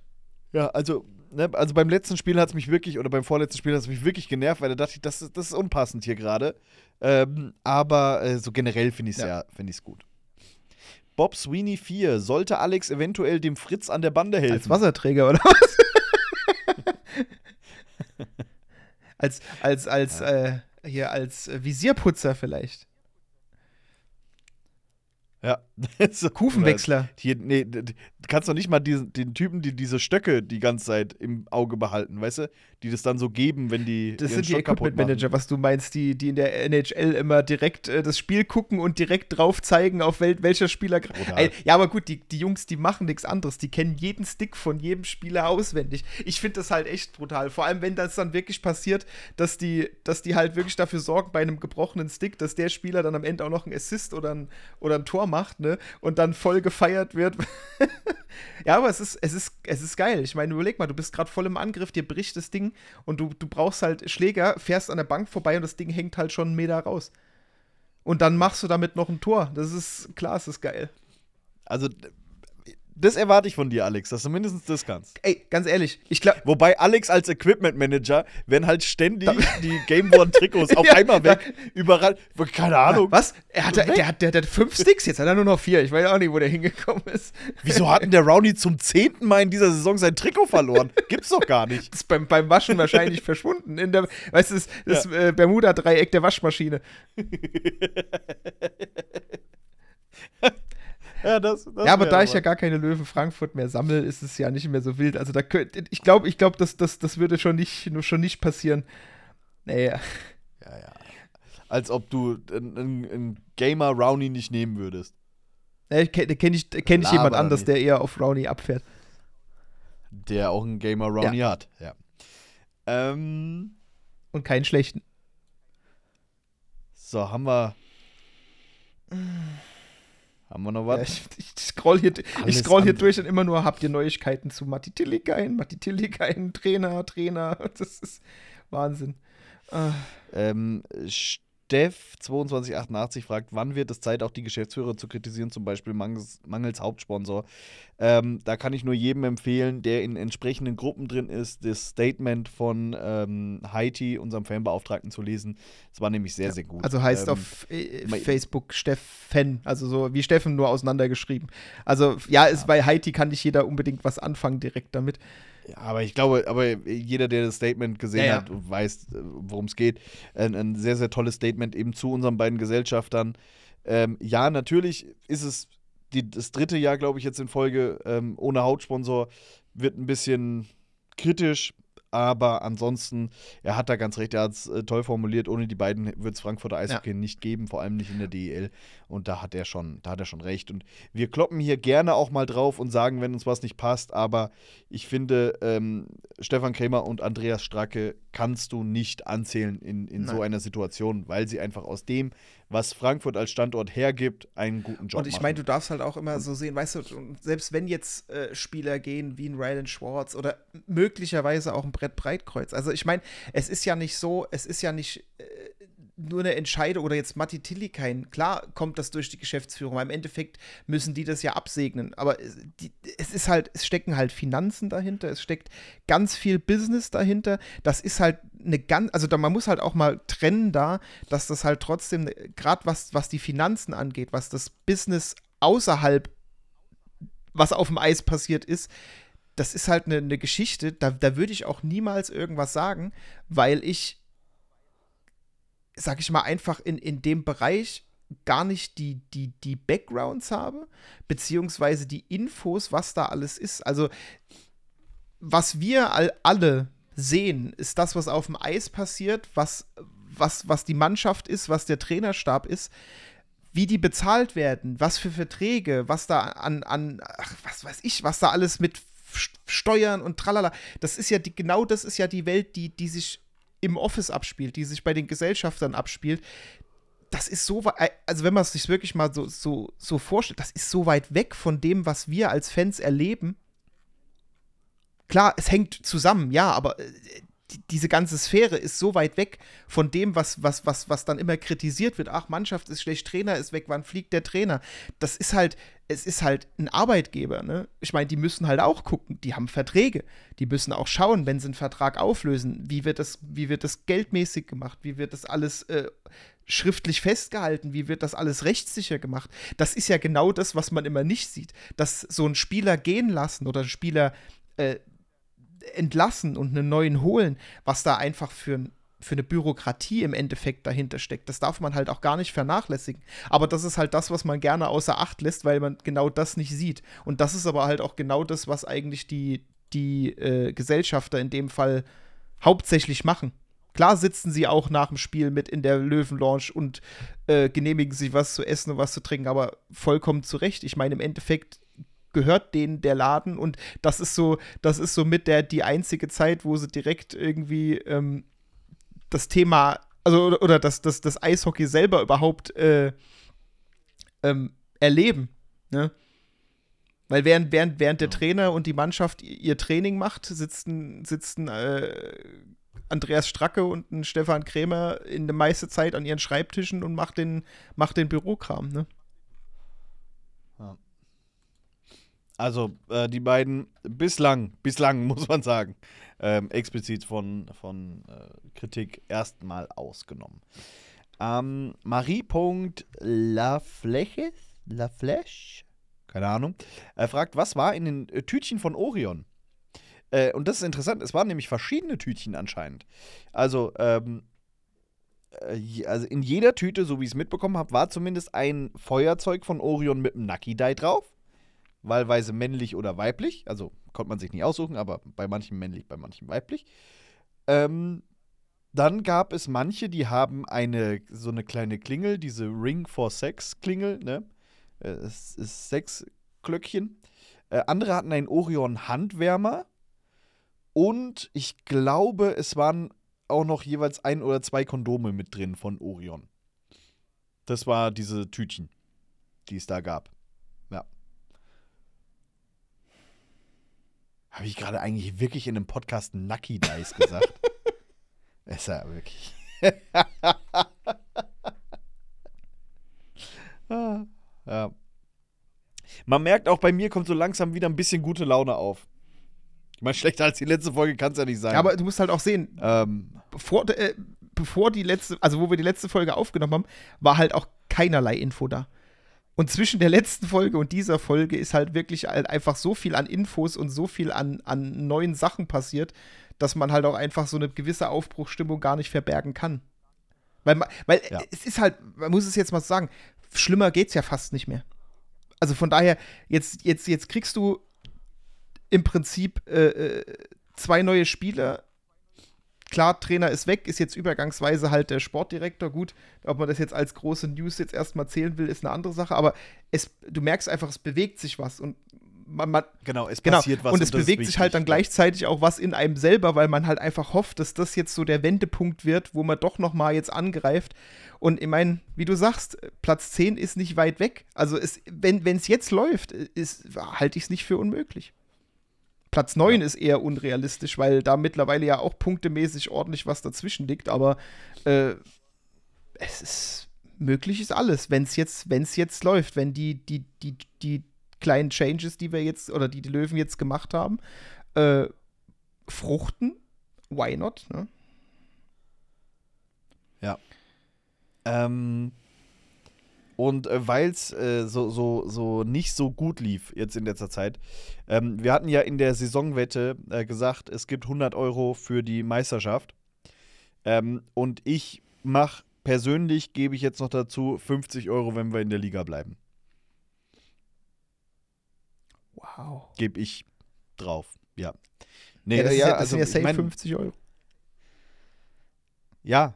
Ja, also, ne, also beim letzten Spiel hat es mich wirklich, oder beim vorletzten Spiel hat es mich wirklich genervt, weil da dachte ich, das, ist- das ist unpassend hier gerade. Ähm, aber äh, so generell finde ich es Ja. ja, finde ich es gut. Bob Sweeney 4, sollte Alex eventuell dem Fritz an der Bande helfen? Als Wasserträger oder was? als, als, als, äh, hier, als Visierputzer vielleicht. Ja. So, Kufenwechsler. Hier, nee, du kannst doch nicht mal diesen, den Typen, die diese Stöcke die ganze Zeit im Auge behalten, weißt du? Die das dann so geben, wenn die. Das sind die Stock kaputt Equipment Manager, was du meinst, die, die in der NHL immer direkt äh, das Spiel gucken und direkt drauf zeigen, auf wel welcher Spieler. Ey, ja, aber gut, die, die Jungs, die machen nichts anderes. Die kennen jeden Stick von jedem Spieler auswendig. Ich finde das halt echt brutal. Vor allem, wenn das dann wirklich passiert, dass die, dass die halt wirklich dafür sorgen, bei einem gebrochenen Stick, dass der Spieler dann am Ende auch noch einen Assist oder ein, oder ein Tor macht, ne? Und dann voll gefeiert wird. ja, aber es ist, es ist, es ist geil. Ich meine, überleg mal, du bist gerade voll im Angriff, dir bricht das Ding und du, du brauchst halt Schläger, fährst an der Bank vorbei und das Ding hängt halt schon einen Meter raus. Und dann machst du damit noch ein Tor. Das ist klar, es ist geil. Also, das erwarte ich von dir, Alex, dass du mindestens das kannst. Ey, ganz ehrlich, ich glaube. Wobei Alex als Equipment Manager, wenn halt ständig die Game One Trikots auf Ja, einmal weg, überall, keine Ahnung. Was? Er hat, der, der, hat, der, der hat fünf Sticks, jetzt hat er nur noch vier. Ich weiß auch nicht, wo der hingekommen ist. Wieso hat denn der Rowney zum zehnten Mal in dieser Saison sein Trikot verloren? Gibt's doch gar nicht. ist beim, beim Waschen wahrscheinlich verschwunden. In der, weißt du, das, das äh, Bermuda-Dreieck der Waschmaschine. Ja, das, das Ja, aber da ich aber- ja gar keine Löwen Frankfurt mehr sammle, ist es ja nicht mehr so wild. Also da könnt, ich glaube, ich glaube, das, das, das würde schon nicht, nur schon nicht passieren. Naja. Ja, ja. Als ob du einen, Gamer Rowney nicht nehmen würdest. Ja, ich kenne kenn ich, kenn ich jemand anders, der eher auf Rowney abfährt. Der auch einen Gamer Rowney hat. Ja. Ähm, Und keinen schlechten. so, haben wir. Haben wir noch was? Ja, ich, ich scroll hier, ich scroll hier durch und immer nur, habt ihr Neuigkeiten zu Matti Tillikain, Matti Tillikain, Trainer, Trainer. Das ist Wahnsinn. Ah. Ähm, Steff2288 fragt, wann wird es Zeit, auch die Geschäftsführer zu kritisieren, zum Beispiel mangels, mangels Hauptsponsor? Ähm, da kann ich nur jedem empfehlen, der in entsprechenden Gruppen drin ist, das Statement von ähm, Haiti, unserem Fanbeauftragten, zu lesen. Es war nämlich sehr, sehr gut. Also heißt Ähm, auf äh, Facebook Steffen, also so wie Steffen nur auseinandergeschrieben. Also ja, ist, bei Haiti kann nicht jeder unbedingt was anfangen direkt damit. Ja, aber ich glaube, aber jeder, der das Statement gesehen Ja, hat, weiß, äh, worum es geht. Ein, ein sehr, sehr tolles Statement eben zu unseren beiden Gesellschaftern. Ähm, ja, natürlich ist es die, das dritte Jahr, glaube ich, jetzt in Folge ähm, ohne Hautsponsor. Wird ein bisschen kritisch, aber ansonsten, er hat da ganz recht, er hat es äh, toll formuliert. Ohne die beiden wird es Frankfurter Eishockey nicht geben, vor allem nicht in der DEL. Und da hat er schon, da hat er schon recht. Und wir kloppen hier gerne auch mal drauf und sagen, wenn uns was nicht passt, aber ich finde, ähm, Stefan Krämer und Andreas Stracke kannst du nicht anzählen in, in so einer Situation, weil sie einfach aus dem, was Frankfurt als Standort hergibt, einen guten Job Und ich meine, du darfst halt auch immer so sehen, weißt du, selbst wenn jetzt äh, Spieler gehen wie ein Rylan Schwartz oder möglicherweise auch ein Brett Breitkreuz. Also ich meine, es ist ja nicht so, es ist ja nicht äh, nur eine Entscheidung oder jetzt Matti Tillikain. Klar kommt das durch die Geschäftsführung, aber im Endeffekt müssen die das ja absegnen. Aber es- die, es ist halt, es stecken halt Finanzen dahinter, es steckt ganz viel Business dahinter. Das ist halt eine ganz, also da, man muss halt auch mal trennen da, dass das halt trotzdem, gerade was, was die Finanzen angeht, was das Business außerhalb, was auf dem Eis passiert ist, das ist halt eine, eine Geschichte, da, da würde ich auch niemals irgendwas sagen, weil ich, sag ich mal, einfach in, in dem Bereich gar nicht die, die, die Backgrounds habe, beziehungsweise die Infos, was da alles ist. Also, was wir all, alle sehen, ist das, was auf dem Eis passiert, was, was, was die Mannschaft ist, was der Trainerstab ist, wie die bezahlt werden, was für Verträge, was da an, an ach, was weiß ich, was da alles mit Steuern und tralala. Das ist ja die, genau das ist ja die Welt, die, die sich im Office abspielt, die sich bei den Gesellschaftern abspielt. Das ist so weit, also wenn man es sich wirklich mal so, so, so vorstellt, das ist so weit weg von dem, was wir als Fans erleben. Klar, es hängt zusammen, ja, aber äh, diese ganze Sphäre ist so weit weg von dem, was, was, was, was dann immer kritisiert wird. Ach, Mannschaft ist schlecht, Trainer ist weg, wann fliegt der Trainer? Das ist halt, es ist halt ein Arbeitgeber, ne? Ich meine, die müssen halt auch gucken, die haben Verträge. Die müssen auch schauen, wenn sie einen Vertrag auflösen, wie wird das, wie wird das geldmäßig gemacht, wie wird das alles äh, schriftlich festgehalten, wie wird das alles rechtssicher gemacht. Das ist ja genau das, was man immer nicht sieht. Dass so ein Spieler gehen lassen oder ein Spieler äh, entlassen und einen neuen holen, was da einfach für, für eine Bürokratie im Endeffekt dahinter steckt. Das darf man halt auch gar nicht vernachlässigen. Aber das ist halt das, was man gerne außer Acht lässt, weil man genau das nicht sieht. Und das ist aber halt auch genau das, was eigentlich die, die äh, Gesellschafter in dem Fall hauptsächlich machen. Klar sitzen sie auch nach dem Spiel mit in der Löwenlounge und äh, genehmigen sich was zu essen und was zu trinken, aber vollkommen zu Recht. Ich meine, im Endeffekt gehört denen der Laden und das ist so, das ist so mit der die einzige Zeit, wo sie direkt irgendwie ähm, das Thema, also oder, oder das, das, das Eishockey selber überhaupt äh, ähm, erleben. Ne? Weil während, während, während der Trainer und die Mannschaft ihr Training macht, sitzen, sitzen äh, Andreas Stracke und ein Stefan Krämer in der meiste Zeit an ihren Schreibtischen und macht den, macht den Bürokram, ne? Also, äh, die beiden bislang, bislang muss man sagen, ähm, explizit von, von äh, Kritik erstmal ausgenommen. Ähm, Marie.lafleche, Lafleche, keine Ahnung, er fragt, was war in den äh, Tütchen von Orion? Äh, und das ist interessant, es waren nämlich verschiedene Tütchen anscheinend. Also, ähm, äh, also in jeder Tüte, so wie ich es mitbekommen habe, war zumindest ein Feuerzeug von Orion mit einem Nucky Die drauf wahlweise männlich oder weiblich. Also konnte man sich nicht aussuchen, aber bei manchen männlich, bei manchen weiblich. Ähm, dann gab es manche, die haben eine so eine kleine Klingel, diese Ring for Sex Klingel, ne? Äh, Es ist Sexglöckchen. Äh, andere hatten einen Orion Handwärmer und ich glaube, es waren auch noch jeweils ein oder zwei Kondome mit drin von Orion. Das war diese Tütchen, die es da gab. Habe ich gerade eigentlich wirklich in einem Podcast Nucky Dice gesagt? Ist er wirklich. Ja. Man merkt auch, bei mir kommt so langsam wieder ein bisschen gute Laune auf. Ich meine, schlechter als die letzte Folge kann es ja nicht sein. Ja, aber du musst halt auch sehen, ähm, bevor, äh, bevor die letzte, also wo wir die letzte Folge aufgenommen haben, war halt auch keinerlei Info da. Und zwischen der letzten Folge und dieser Folge ist halt wirklich halt einfach so viel an Infos und so viel an, an neuen Sachen passiert, dass man halt auch einfach so eine gewisse Aufbruchstimmung gar nicht verbergen kann. Weil, weil Ja. es ist halt, man muss es jetzt mal sagen, schlimmer geht's ja fast nicht mehr. Also von daher, jetzt, jetzt, jetzt kriegst du im Prinzip äh, äh, zwei neue Spieler. Klar, Trainer ist weg, ist jetzt übergangsweise halt der Sportdirektor. Gut, ob man das jetzt als große News jetzt erstmal zählen will, ist eine andere Sache. Aber es, du merkst einfach, es bewegt sich was. Und man, man, genau, es Genau, passiert was. und es ist bewegt sich halt dann gleichzeitig auch was in einem selber, weil man halt einfach hofft, dass das jetzt so der Wendepunkt wird, wo man doch noch mal jetzt angreift. Und ich meine, wie du sagst, Platz 10 ist nicht weit weg. Also es, wenn es jetzt läuft, halte ich es nicht für unmöglich. Platz 9 ist eher unrealistisch, weil da mittlerweile ja auch punktemäßig ordentlich was dazwischen liegt, aber äh, es ist möglich ist alles, wenn es jetzt, wenn's jetzt läuft, wenn die, die, die, die kleinen Changes, die wir jetzt oder die die Löwen jetzt gemacht haben, äh, fruchten, why not? Ne? Ähm, und äh, weil es äh, so, so, so nicht so gut lief jetzt in letzter Zeit, ähm, wir hatten ja in der Saisonwette äh, gesagt, es gibt 100 Euro für die Meisterschaft. Ähm, und ich mache persönlich, gebe ich jetzt noch dazu 50 Euro, wenn wir in der Liga bleiben. Wow. Gebe ich drauf, ja. Nee, Ja, das, ist ja, das also, sind ja ich safe mein, 50 Euro. Ja,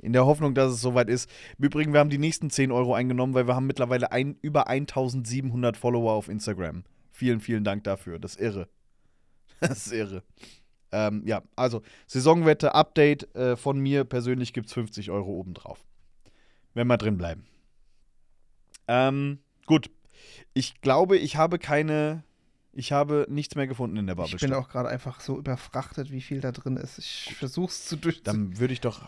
in der Hoffnung, dass es soweit ist. Im Übrigen, wir haben die nächsten 10 Euro eingenommen, weil wir haben mittlerweile ein, über 1700 Follower auf Instagram. Vielen, vielen Dank dafür. Das ist irre. Das ist irre. Ähm, ja, also Saisonwette, Update äh, von mir persönlich gibt es 50 Euro obendrauf. Wenn wir drin bleiben. Ähm, gut. Ich glaube, ich habe keine. Ich habe nichts mehr gefunden in der Bubble. Ich bin auch gerade einfach so überfrachtet, wie viel da drin ist. Ich versuche es zu durch. Dann würde ich doch.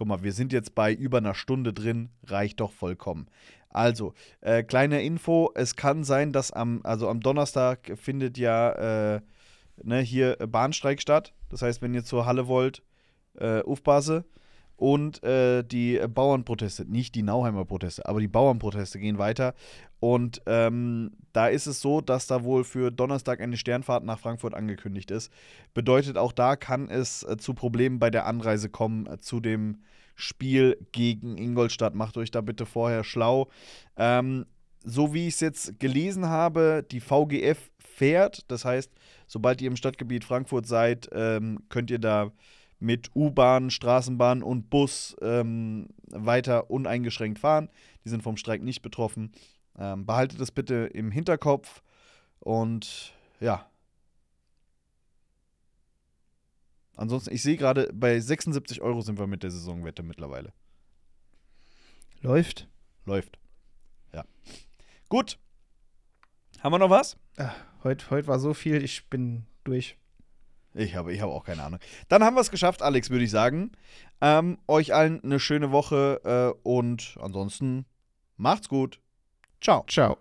Guck mal, wir sind jetzt bei über einer Stunde drin, reicht doch vollkommen. Also, äh, kleine Info: Es kann sein, dass am, also am Donnerstag findet ja äh, ne, hier Bahnstreik statt. Das heißt, wenn ihr zur Halle wollt, äh, aufpasse. Und äh, die Bauernproteste, nicht die Nauheimer Proteste, aber die Bauernproteste gehen weiter. Und ähm, da ist es so, dass da wohl für Donnerstag eine Sternfahrt nach Frankfurt angekündigt ist. Bedeutet, auch da kann es äh, zu Problemen bei der Anreise kommen äh, zu dem Spiel gegen Ingolstadt. Macht euch da bitte vorher schlau. Ähm, so wie ich es jetzt gelesen habe, die VGF fährt. Das heißt, sobald ihr im Stadtgebiet Frankfurt seid, ähm, könnt ihr da mit U-Bahn, Straßenbahn und Bus ähm, weiter uneingeschränkt fahren. Die sind vom Streik nicht betroffen. Ähm, behaltet es bitte im Hinterkopf und ja. Ansonsten, ich sehe gerade, bei 76 Euro sind wir mit der Saisonwette mittlerweile. Läuft. Läuft. Ja. Gut. Haben wir noch was? Ah, heute, heute war so viel, ich bin durch. Ich habe, ich habe auch keine Ahnung. Dann haben wir es geschafft, Alex, würde ich sagen. Ähm, euch allen eine schöne Woche äh, und ansonsten macht's gut. Ciao. Ciao.